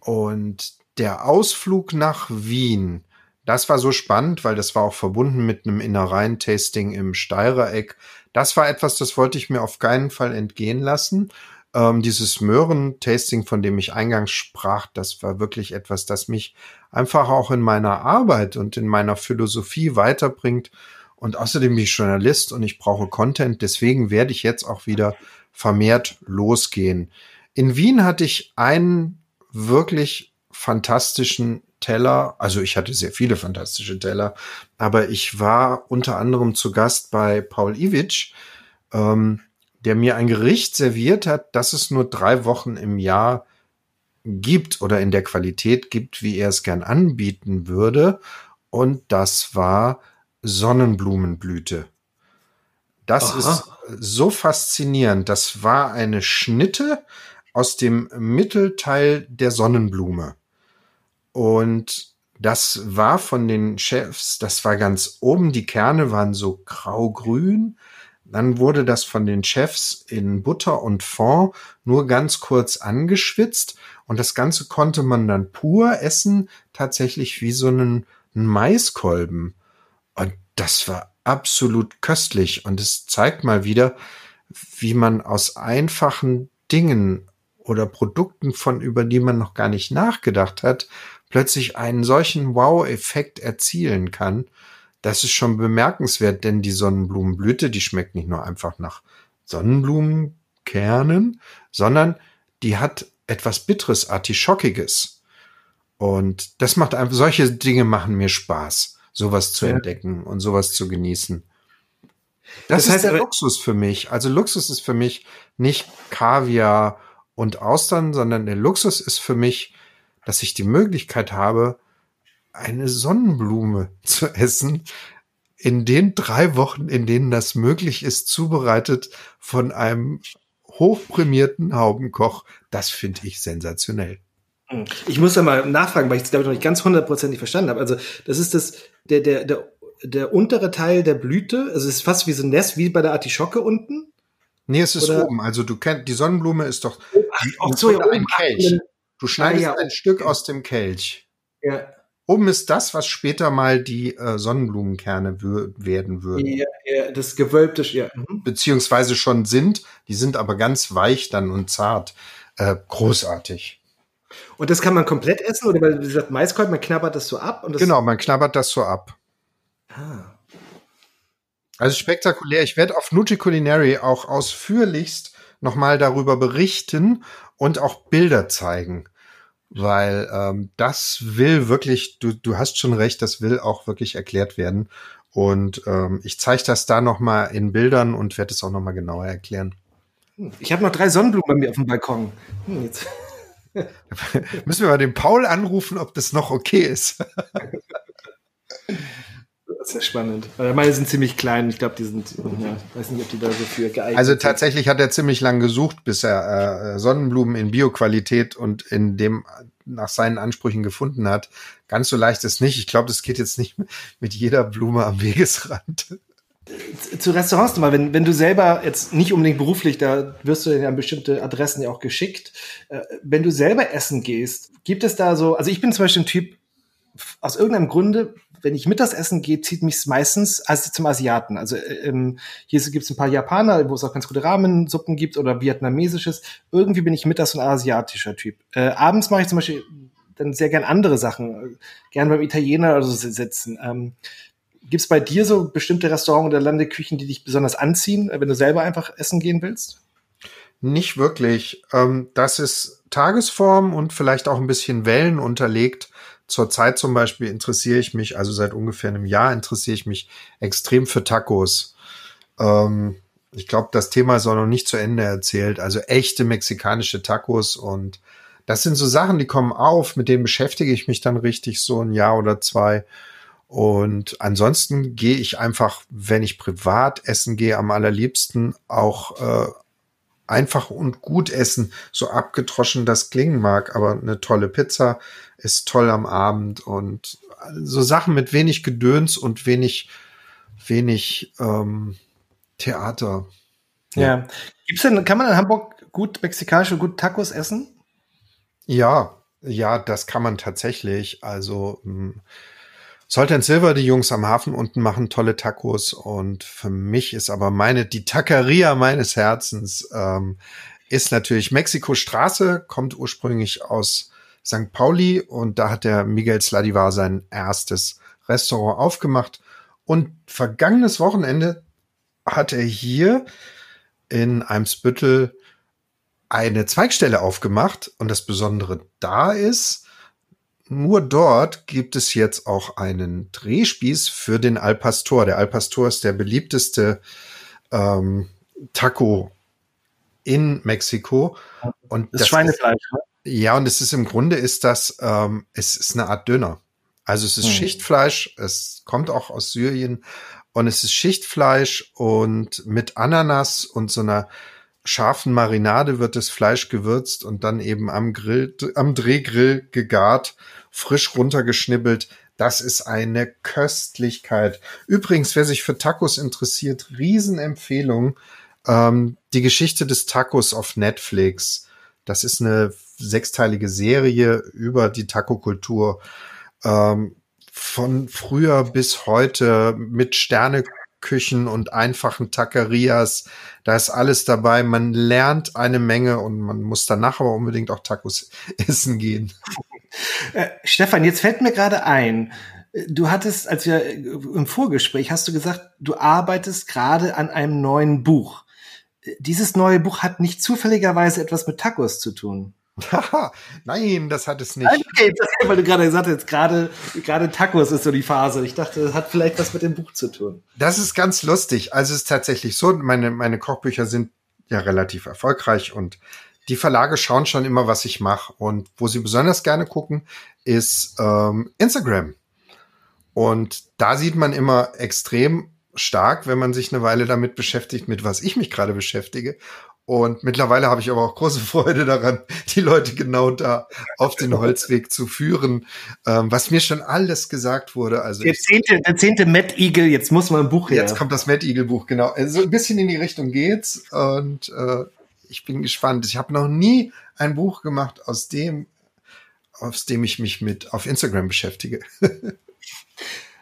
S2: Und der Ausflug nach Wien, das war so spannend, weil das war auch verbunden mit einem Innereien-Tasting im Steirereck. Das war etwas, das wollte ich mir auf keinen Fall entgehen lassen. Ähm, dieses Möhren-Tasting, von dem ich eingangs sprach, das war wirklich etwas, das mich einfach auch in meiner Arbeit und in meiner Philosophie weiterbringt. Und außerdem bin ich Journalist und ich brauche Content. Deswegen werde ich jetzt auch wieder vermehrt losgehen. In Wien hatte ich einen wirklich fantastischen Teller. Also ich hatte sehr viele fantastische Teller, aber ich war unter anderem zu Gast bei Paul Iwitsch. Ähm, der mir ein Gericht serviert hat, das es nur drei Wochen im Jahr gibt oder in der Qualität gibt, wie er es gern anbieten würde. Und das war Sonnenblumenblüte. Das Aha. ist so faszinierend. Das war eine Schnitte aus dem Mittelteil der Sonnenblume. Und das war von den Chefs, das war ganz oben, die Kerne waren so grau-grün, dann wurde das von den Chefs in Butter und Fond nur ganz kurz angeschwitzt und das Ganze konnte man dann pur essen, tatsächlich wie so einen, Maiskolben. Und das war absolut köstlich und es zeigt mal wieder, wie man aus einfachen Dingen oder Produkten, von über die man noch gar nicht nachgedacht hat, plötzlich einen solchen Wow-Effekt erzielen kann. Das ist schon bemerkenswert, denn die Sonnenblumenblüte, die schmeckt nicht nur einfach nach Sonnenblumenkernen, sondern die hat etwas Bitteres, Artischockiges. Und das macht einfach, solche Dinge machen mir Spaß, sowas zu ja. entdecken und sowas zu genießen. Das, das heißt, ist der Luxus für mich. Also Luxus ist für mich nicht Kaviar und Austern, sondern der Luxus ist für mich, dass ich die Möglichkeit habe, eine Sonnenblume zu essen in den drei Wochen, in denen das möglich ist, zubereitet von einem hochprämierten Haubenkoch. Das finde ich sensationell.
S1: Hm. Ich muss da mal nachfragen, weil ich es glaube ich noch nicht ganz hundertprozentig verstanden habe. Also das ist das der der der der untere Teil der Blüte. Also es ist fast wie so ein Nest wie bei der Artischocke unten.
S2: Nee, es ist Oder? oben. Also du kennst die Sonnenblume ist doch
S1: Ach, so, ja,
S2: ein Kelch. Du schneidest ah, ja, ein Stück aus dem Kelch. Ja. Oben ist das, was später mal die äh, Sonnenblumenkerne werden würden.
S1: Ja, ja, das gewölbte, ja.
S2: Mhm. Beziehungsweise schon sind. Die sind aber ganz weich dann und zart. Äh, großartig.
S1: Und das kann man komplett essen oder weil wie gesagt Maiskolben, man knabbert das so ab und das
S2: Genau, man knabbert das so ab. Ah. Also spektakulär. Ich werde auf Nutri Culinary auch ausführlichst nochmal darüber berichten und auch Bilder zeigen. Weil ähm, das will wirklich, du, du hast schon recht, das will auch wirklich erklärt werden. Und ähm, ich zeige das da nochmal in Bildern und werde es auch nochmal genauer erklären.
S1: Ich habe noch drei Sonnenblumen bei mir auf dem Balkon. Hm, jetzt.
S2: Müssen wir mal den Paul anrufen, ob das noch okay ist.
S1: Sehr spannend. Meine sind ziemlich klein. Ich glaube, die sind, ja, weiß nicht, ob die da so für geeignet
S2: Also tatsächlich hat er ziemlich lang gesucht, bis er äh, Sonnenblumen in Bioqualität und in dem nach seinen Ansprüchen gefunden hat. Ganz so leicht ist nicht. Ich glaube, das geht jetzt nicht mit jeder Blume am Wegesrand.
S1: Zu Restaurants nochmal, wenn, wenn du selber jetzt nicht unbedingt beruflich, da wirst du ja an bestimmte Adressen ja auch geschickt. Äh, wenn du selber essen gehst, gibt es da so, also ich bin zum Beispiel ein Typ, aus irgendeinem Grunde wenn ich mittags essen gehe, zieht mich meistens als zum Asiaten. Also äh, ähm, hier gibt es ein paar Japaner, wo es auch ganz gute Rahmensuppen gibt oder vietnamesisches. Irgendwie bin ich mittags ein asiatischer Typ. Äh, abends mache ich zum Beispiel dann sehr gern andere Sachen, gern beim Italiener oder so sitzen. Ähm, Gibt es bei dir so bestimmte Restaurants oder Landeküchen, die dich besonders anziehen, wenn du selber einfach essen gehen willst?
S2: Nicht wirklich. Ähm, das ist Tagesform und vielleicht auch ein bisschen Wellen unterlegt. Zurzeit zum Beispiel interessiere ich mich, also seit ungefähr einem Jahr interessiere ich mich extrem für Tacos. Ähm, ich glaube, das Thema ist auch noch nicht zu Ende erzählt. Also echte mexikanische Tacos und das sind so Sachen, die kommen auf, mit denen beschäftige ich mich dann richtig so ein Jahr oder zwei. Und ansonsten gehe ich einfach, wenn ich privat essen gehe, am allerliebsten auch äh, einfach und gut essen. So abgetroschen das klingen mag, aber eine tolle Pizza ist toll am Abend und so Sachen mit wenig Gedöns und wenig, wenig ähm, Theater.
S1: Ja. ja. Gibt's denn, kann man in Hamburg gut mexikanische, gut Tacos essen?
S2: Ja, ja, das kann man tatsächlich. Also hm, Salt and Silver, die Jungs am Hafen unten machen tolle Tacos und für mich ist aber meine, die Taqueria meines Herzens ähm, ist natürlich Mexiko Straße, kommt ursprünglich aus St. Pauli und da hat der Miguel Sladivar sein erstes Restaurant aufgemacht. Und vergangenes Wochenende hat er hier in Eimsbüttel eine Zweigstelle aufgemacht. Und das Besondere da ist, nur dort gibt es jetzt auch einen Drehspieß für den Al Pastor. Der Al Pastor ist der beliebteste ähm, Taco in Mexiko.
S1: Und das, das Schweinefleisch. Ist,
S2: ne? Ja, und es ist im Grunde ist das, ähm, es ist eine Art Döner. Also es ist hm. Schichtfleisch, es kommt auch aus Syrien und es ist Schichtfleisch und mit Ananas und so einer scharfen Marinade wird das Fleisch gewürzt und dann eben am Grill, am Drehgrill gegart, frisch runtergeschnibbelt. Das ist eine Köstlichkeit. Übrigens, wer sich für Tacos interessiert, Riesenempfehlung. Ähm, die Geschichte des Tacos auf Netflix. Das ist eine sechsteilige Serie über die Taco-Kultur ähm, von früher bis heute mit Sterneküchen und einfachen Taquerias. Da ist alles dabei. Man lernt eine Menge und man muss danach aber unbedingt auch Tacos essen gehen.
S1: Äh, Stefan, jetzt fällt mir gerade ein, Du hattest, als wir im Vorgespräch hast du gesagt, du arbeitest gerade an einem neuen Buch. Dieses neue Buch hat nicht zufälligerweise etwas mit Tacos zu tun.
S2: Nein, das hat es nicht.
S1: Okay, das, weil du gerade gesagt hast, gerade, gerade Tacos ist so die Phase. Ich dachte, das hat vielleicht was mit dem Buch zu tun.
S2: Das ist ganz lustig. Also es ist tatsächlich so, meine, meine Kochbücher sind ja relativ erfolgreich und die Verlage schauen schon immer, was ich mache. Und wo sie besonders gerne gucken, ist ähm, Instagram. Und da sieht man immer extrem stark, wenn man sich eine Weile damit beschäftigt, mit was ich mich gerade beschäftige. Und mittlerweile habe ich aber auch große Freude daran, die Leute genau da auf den Holzweg zu führen, ähm, was mir schon alles gesagt wurde. Also
S1: der zehnte, der zehnte Matt Eagle, jetzt muss man ein Buch her.
S2: Jetzt kommt das Matt Eagle Buch, genau. Also ein bisschen in die Richtung geht's und äh, ich bin gespannt. Ich habe noch nie ein Buch gemacht, aus dem, aus dem ich mich mit auf Instagram beschäftige.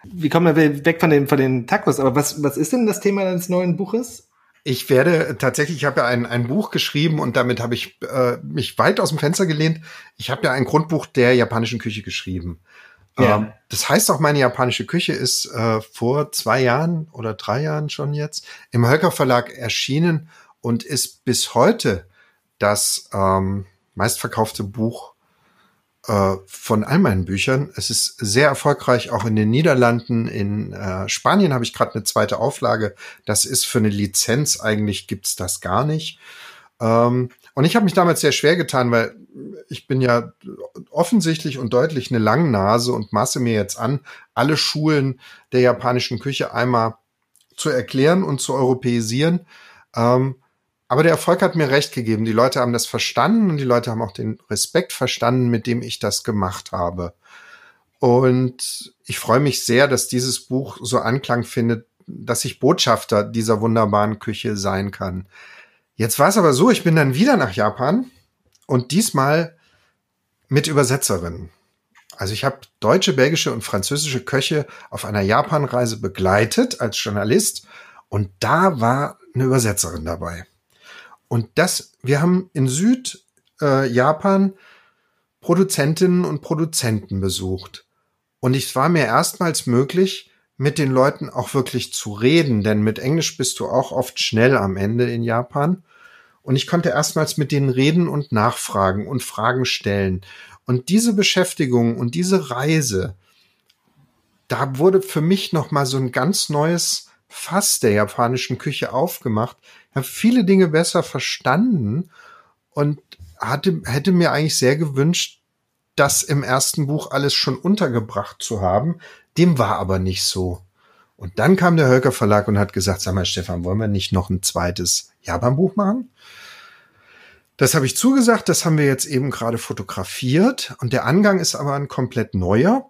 S1: Wie kommen wir weg von den, von den Tacos? Aber was, was ist denn das Thema deines neuen Buches?
S2: Ich werde tatsächlich, ich habe ja ein, ein Buch geschrieben und damit habe ich äh, mich weit aus dem Fenster gelehnt. Ich habe ja ein Grundbuch der japanischen Küche geschrieben. Ja. Ähm, das heißt auch, meine japanische Küche ist äh, vor zwei Jahren oder drei Jahren schon jetzt im Hölker Verlag erschienen und ist bis heute das ähm, meistverkaufte Buch äh, von all meinen Büchern. Es ist sehr erfolgreich, auch in den Niederlanden. In äh, Spanien habe ich gerade eine zweite Auflage. Das ist für eine Lizenz, eigentlich gibt's das gar nicht. Ähm, und ich habe mich damals sehr schwer getan, weil ich bin ja offensichtlich und deutlich eine Langnase und maße mir jetzt an, alle Schulen der japanischen Küche einmal zu erklären und zu europäisieren. Ähm, aber der Erfolg hat mir recht gegeben. Die Leute haben das verstanden und die Leute haben auch den Respekt verstanden, mit dem ich das gemacht habe. Und ich freue mich sehr, dass dieses Buch so Anklang findet, dass ich Botschafter dieser wunderbaren Küche sein kann. Jetzt war es aber so, ich bin dann wieder nach Japan und diesmal mit Übersetzerin. Also ich habe deutsche, belgische und französische Köche auf einer Japanreise begleitet als Journalist und da war eine Übersetzerin dabei. Und das, wir haben in Südjapan äh, Produzentinnen und Produzenten besucht. Und es war mir erstmals möglich, mit den Leuten auch wirklich zu reden, denn mit Englisch bist du auch oft schnell am Ende in Japan. Und ich konnte erstmals mit denen reden und nachfragen und Fragen stellen. Und diese Beschäftigung und diese Reise, da wurde für mich noch mal so ein ganz neues Fass der japanischen Küche aufgemacht, habe viele Dinge besser verstanden und hatte, hätte mir eigentlich sehr gewünscht, das im ersten Buch alles schon untergebracht zu haben. Dem war aber nicht so. Und dann kam der Hölker Verlag und hat gesagt, sag mal, Stefan, wollen wir nicht noch ein zweites Japan-Buch machen? Das habe ich zugesagt, das haben wir jetzt eben gerade fotografiert und der Angang ist aber ein komplett neuer,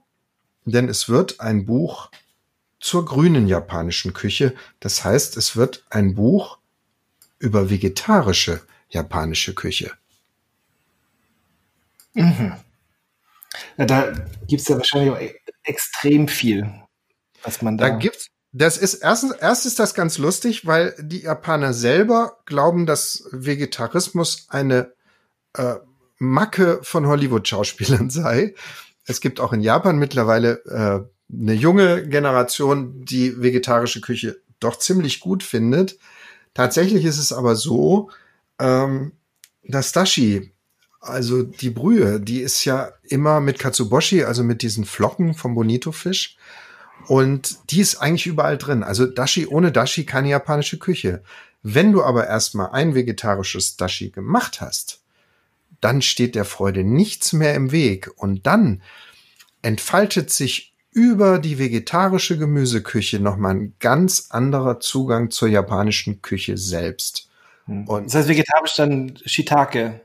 S2: denn es wird ein Buch zur grünen japanischen Küche. Das heißt, es wird ein Buch über vegetarische japanische Küche.
S1: Mhm. Ja, da gibt's ja wahrscheinlich auch e-, extrem viel, was man da.
S2: Da gibt's. Das ist erstens, erst ist das ganz lustig, weil die Japaner selber glauben, dass Vegetarismus eine äh, Macke von Hollywood-Schauspielern sei. Es gibt auch in Japan mittlerweile äh, eine junge Generation, die vegetarische Küche doch ziemlich gut findet. Tatsächlich ist es aber so, ähm, das Dashi, also die Brühe, die ist ja immer mit Katsuboshi, also mit diesen Flocken vom Bonito-Fisch. Und die ist eigentlich überall drin. Also Dashi ohne Dashi keine japanische Küche. Wenn du aber erstmal ein vegetarisches Dashi gemacht hast, dann steht der Freude nichts mehr im Weg. Und dann entfaltet sich über die vegetarische Gemüseküche nochmal ein ganz anderer Zugang zur japanischen Küche selbst.
S1: Hm. Und das heißt vegetarisch dann Shiitake.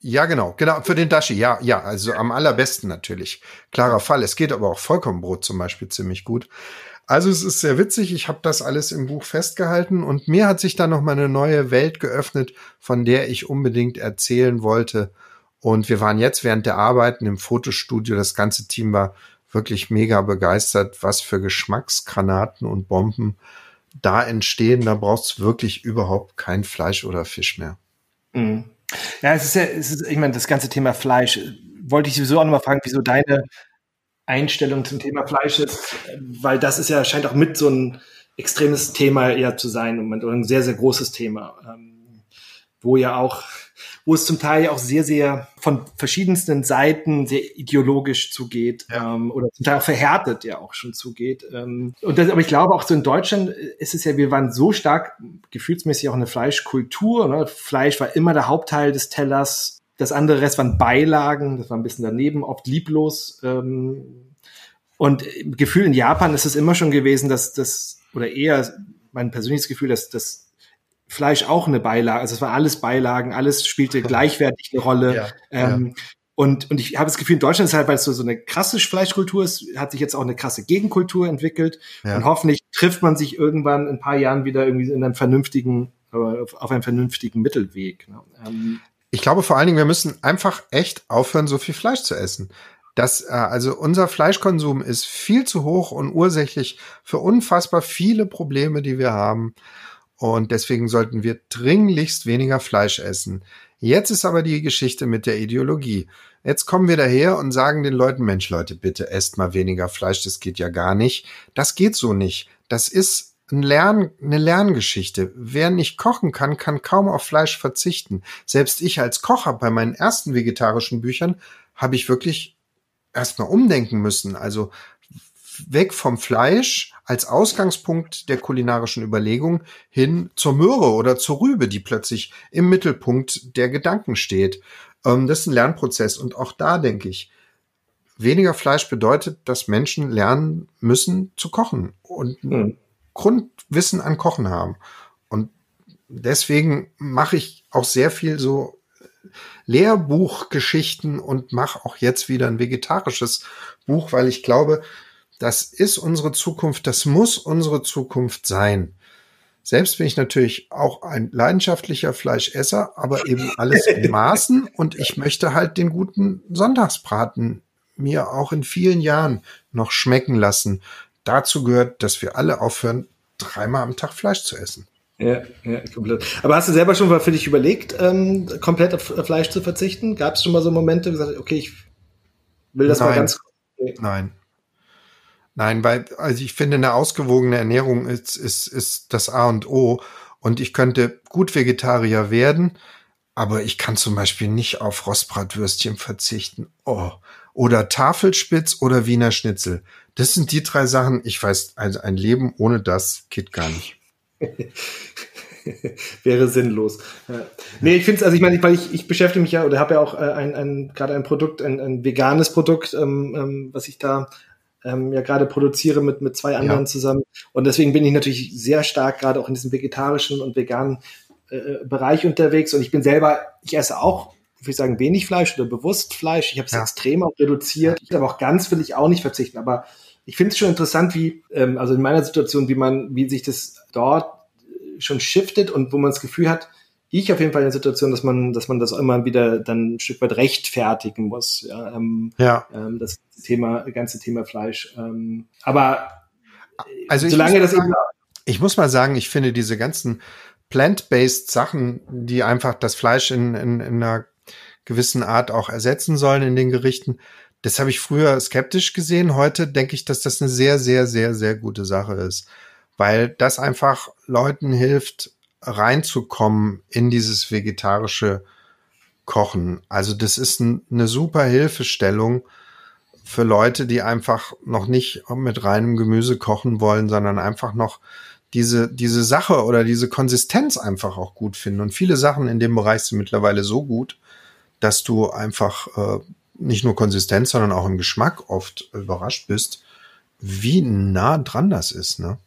S2: Ja, genau, genau, für den Dashi, ja, ja, also am allerbesten natürlich. Klarer Fall. Es geht aber auch Vollkornbrot zum Beispiel ziemlich gut. Also es ist sehr witzig, ich habe das alles im Buch festgehalten und mir hat sich dann noch mal eine neue Welt geöffnet, von der ich unbedingt erzählen wollte. Und wir waren jetzt während der Arbeiten im Fotostudio, das ganze Team war wirklich mega begeistert, was für Geschmacksgranaten und Bomben da entstehen. Da brauchst du wirklich überhaupt kein Fleisch oder Fisch mehr.
S1: Mhm. Ja, es ist ja, es ist, ich meine, das ganze Thema Fleisch, wollte ich sowieso auch nochmal fragen, wieso deine Einstellung zum Thema Fleisch ist, weil das ist ja, scheint auch mit so ein extremes Thema eher zu sein und ein sehr, sehr großes Thema, ähm, wo ja auch wo es zum Teil auch sehr, sehr von verschiedensten Seiten sehr ideologisch zugeht ja. ähm, oder zum Teil auch verhärtet ja auch schon zugeht. Ähm, und das, aber ich glaube auch so in Deutschland ist es ja, wir waren so stark gefühlsmäßig auch eine Fleischkultur. Ne? Fleisch war immer der Hauptteil des Tellers. Das andere Rest waren Beilagen, das war ein bisschen daneben, oft lieblos. Ähm, Und Gefühl in Japan ist es immer schon gewesen, dass das, oder eher mein persönliches Gefühl, dass das Fleisch auch eine Beilage, also es war alles Beilagen, alles spielte gleichwertig eine Rolle. Ja, ähm, ja. Und, und ich habe das Gefühl, in Deutschland ist halt, weil es so, so eine krasse Fleischkultur ist, hat sich jetzt auch eine krasse Gegenkultur entwickelt. Ja. Und hoffentlich trifft man sich irgendwann in ein paar Jahren wieder irgendwie in einem vernünftigen, auf einem vernünftigen Mittelweg. Ne? Ähm,
S2: ich glaube vor allen Dingen, wir müssen einfach echt aufhören, so viel Fleisch zu essen. Das, äh, also unser Fleischkonsum ist viel zu hoch und ursächlich für unfassbar viele Probleme, die wir haben. Und deswegen sollten wir dringlichst weniger Fleisch essen. Jetzt ist aber die Geschichte mit der Ideologie. Jetzt kommen wir daher und sagen den Leuten, Mensch, Leute, bitte esst mal weniger Fleisch, das geht ja gar nicht. Das geht so nicht. Das ist ein Lern, eine Lerngeschichte. Wer nicht kochen kann, kann kaum auf Fleisch verzichten. Selbst ich als Kocher bei meinen ersten vegetarischen Büchern habe ich wirklich erstmal umdenken müssen. Also weg vom Fleisch als Ausgangspunkt der kulinarischen Überlegung hin zur Möhre oder zur Rübe, die plötzlich im Mittelpunkt der Gedanken steht. Ähm, das ist ein Lernprozess. Und auch da denke ich, weniger Fleisch bedeutet, dass Menschen lernen müssen zu kochen und hm. Grundwissen an Kochen haben. Und deswegen mache ich auch sehr viel so Lehrbuchgeschichten und mache auch jetzt wieder ein vegetarisches Buch, weil ich glaube, das ist unsere Zukunft, das muss unsere Zukunft sein. Selbst bin ich natürlich auch ein leidenschaftlicher Fleischesser, aber eben alles in Maßen und ich möchte halt den guten Sonntagsbraten mir auch in vielen Jahren noch schmecken lassen. Dazu gehört, dass wir alle aufhören, dreimal am Tag Fleisch zu essen.
S1: Ja, ja, komplett. Aber hast du selber schon mal für dich überlegt, ähm, komplett auf Fleisch zu verzichten? Gab es schon mal so Momente, wo du gesagt okay, ich will das Nein. mal ganz.
S2: Okay. Nein. Nein, weil, also ich finde, eine ausgewogene Ernährung ist, ist, ist das A und O. Und ich könnte gut Vegetarier werden, aber ich kann zum Beispiel nicht auf Rostbratwürstchen verzichten. Oh. Oder Tafelspitz oder Wiener Schnitzel. Das sind die drei Sachen. Ich weiß, also ein Leben ohne das geht gar nicht.
S1: Wäre sinnlos. Ja. Nee, ich finde es, also ich meine, weil ich, ich beschäftige mich ja oder habe ja auch äh, ein, ein gerade ein Produkt, ein, ein veganes Produkt, ähm, ähm, was ich da ähm, ja gerade produziere mit, mit zwei anderen ja. zusammen. Und deswegen bin ich natürlich sehr stark gerade auch in diesem vegetarischen und veganen äh, Bereich unterwegs. Und ich bin selber, ich esse auch, würde ich sagen, wenig Fleisch oder bewusst Fleisch. Ich habe es ja. extrem auch reduziert. Ich, aber auch ganz will ich auch nicht verzichten. Aber ich finde es schon interessant, wie, ähm, also in meiner Situation, wie man, wie sich das dort schon shiftet und wo man das Gefühl hat, ich auf jeden Fall in der Situation, dass man, dass man das immer wieder dann ein Stück weit rechtfertigen muss. Ja, ähm, ja. Ähm, das Thema, ganze Thema Fleisch. Ähm, aber
S2: also solange das sagen, ich muss mal sagen, ich finde diese ganzen plant-based Sachen, die einfach das Fleisch in, in, in einer gewissen Art auch ersetzen sollen in den Gerichten, das habe ich früher skeptisch gesehen. Heute denke ich, dass das eine sehr, sehr, sehr, sehr gute Sache ist, weil das einfach Leuten hilft, reinzukommen in dieses vegetarische Kochen. Also das ist ein, eine super Hilfestellung für Leute, die einfach noch nicht mit reinem Gemüse kochen wollen, sondern einfach noch diese, diese Sache oder diese Konsistenz einfach auch gut finden. Und viele Sachen in dem Bereich sind mittlerweile so gut, dass du einfach äh, nicht nur Konsistenz, sondern auch im Geschmack oft überrascht bist, wie nah dran das ist, ne?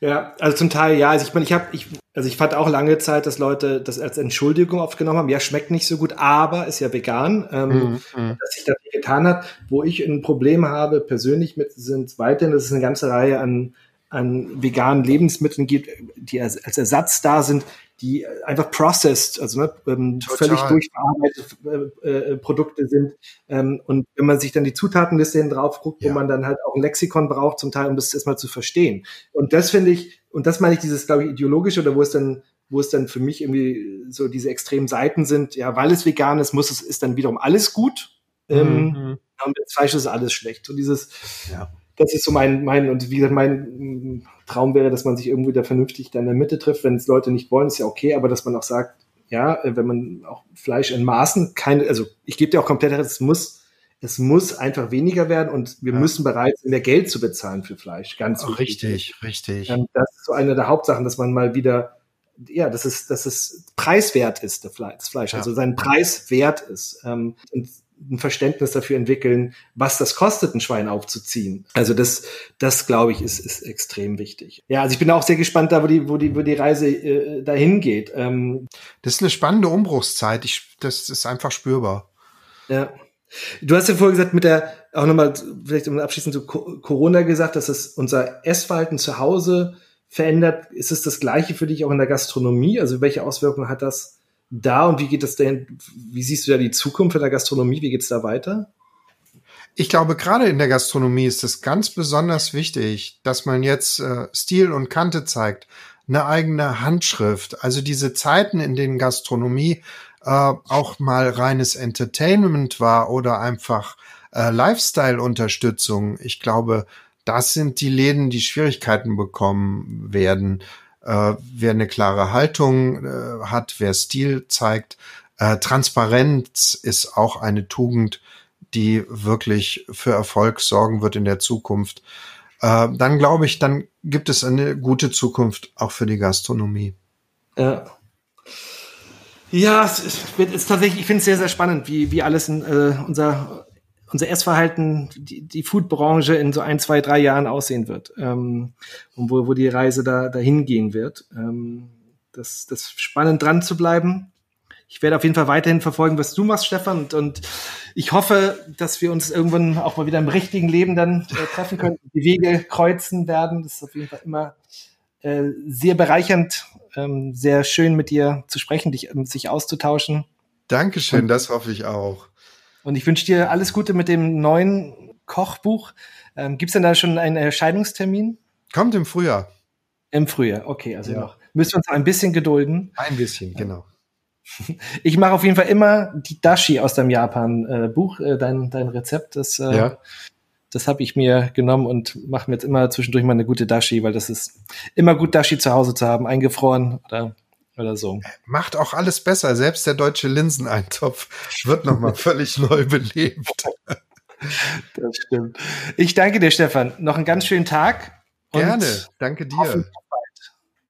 S1: Ja, also zum Teil ja. Also ich meine, ich habe, ich, also ich fand auch lange Zeit, dass Leute das als Entschuldigung oft genommen haben. Ja, schmeckt nicht so gut, aber ist ja vegan, ähm, mm, mm. dass sich das getan hat. Wo ich ein Problem habe persönlich mit sind weiterhin, dass es eine ganze Reihe an an veganen Lebensmitteln gibt, die als, als Ersatz da sind, die einfach processed, also ne, ähm, völlig durchverarbeitete äh, äh, Produkte sind. Ähm, und wenn man sich dann die Zutatenliste hin drauf guckt, ja. wo man dann halt auch ein Lexikon braucht, zum Teil, um das erstmal zu verstehen. Und das finde ich, und das meine ich dieses, glaube ich, ideologische, oder wo es dann, wo es dann für mich irgendwie so diese extremen Seiten sind, ja, weil es vegan ist, muss es, ist dann wiederum alles gut. Ähm, mhm. Und das Fleisch ist alles schlecht. So dieses, ja das ist so mein, mein, und wie gesagt, mein Traum wäre, dass man sich irgendwie da vernünftig da in der Mitte trifft. Wenn es Leute nicht wollen, ist ja okay, aber dass man auch sagt, ja, wenn man auch Fleisch in Maßen, keine, also ich gebe dir auch komplett recht, es muss, es muss einfach weniger werden und wir ja. müssen bereit sein, mehr Geld zu bezahlen für Fleisch. Ganz
S2: oh, richtig, richtig.
S1: Ähm, das ist so eine der Hauptsachen, dass man mal wieder, ja, dass es, dass es preiswert ist, das Fleisch, ja. also seinen Preis wert ist. Ähm, und ein Verständnis dafür entwickeln, was das kostet, ein Schwein aufzuziehen. Also das, das glaube ich, ist, ist extrem wichtig. Ja, also ich bin auch sehr gespannt da, wo die, wo die, wo die Reise äh, dahin geht. Ähm,
S2: das ist eine spannende Umbruchszeit. Ich, das ist einfach spürbar.
S1: Ja. Du hast ja vorher gesagt, mit der, auch nochmal, vielleicht um abschließend zu Corona gesagt, dass es unser Essverhalten zu Hause verändert. Ist es das Gleiche für dich auch in der Gastronomie? Also welche Auswirkungen hat das da und wie geht es denn, wie siehst du da die Zukunft in der Gastronomie? Wie geht es da weiter?
S2: Ich glaube, gerade in der Gastronomie ist es ganz besonders wichtig, dass man jetzt äh, Stil und Kante zeigt, eine eigene Handschrift. Also diese Zeiten, in denen Gastronomie äh, auch mal reines Entertainment war oder einfach äh, Lifestyle-Unterstützung. Ich glaube, das sind die Läden, die Schwierigkeiten bekommen werden. Äh, wer eine klare Haltung äh, hat, wer Stil zeigt. Äh, Transparenz ist auch eine Tugend, die wirklich für Erfolg sorgen wird in der Zukunft. Äh, dann glaube ich, dann gibt es eine gute Zukunft auch für die Gastronomie.
S1: Ja. Ja, es ist tatsächlich, ich finde es sehr, sehr spannend, wie, wie alles in äh, unser, unser Essverhalten, die, die Foodbranche in so ein, zwei, drei Jahren aussehen wird. Ähm, und wo, wo die Reise da dahin gehen wird. Ähm, das, das spannend dran zu bleiben. Ich werde auf jeden Fall weiterhin verfolgen, was du machst, Stefan. Und, und ich hoffe, dass wir uns irgendwann auch mal wieder im richtigen Leben dann äh, treffen können, die Wege kreuzen werden. Das ist auf jeden Fall immer äh, sehr bereichernd, ähm, sehr schön mit dir zu sprechen, dich sich auszutauschen.
S2: Dankeschön, und, das hoffe ich auch.
S1: Und ich wünsche dir alles Gute mit dem neuen Kochbuch. Ähm, Gibt es denn da schon einen Erscheinungstermin?
S2: Kommt im Frühjahr.
S1: Im Frühjahr, okay, also ja. noch. Müssen wir uns ein bisschen gedulden.
S2: Ein bisschen, genau.
S1: Ich mache auf jeden Fall immer die Dashi aus dem Japan-Buch, äh, dein, dein Rezept. Das äh, ja das habe ich mir genommen und mache mir jetzt immer zwischendurch mal eine gute Dashi, weil das ist immer gut, Dashi zu Hause zu haben, eingefroren oder, oder so.
S2: Macht auch alles besser. Selbst der deutsche Linseneintopf wird nochmal völlig neu belebt.
S1: Das stimmt. Ich danke dir, Stefan. Noch einen ganz schönen Tag.
S2: Gerne. Danke dir.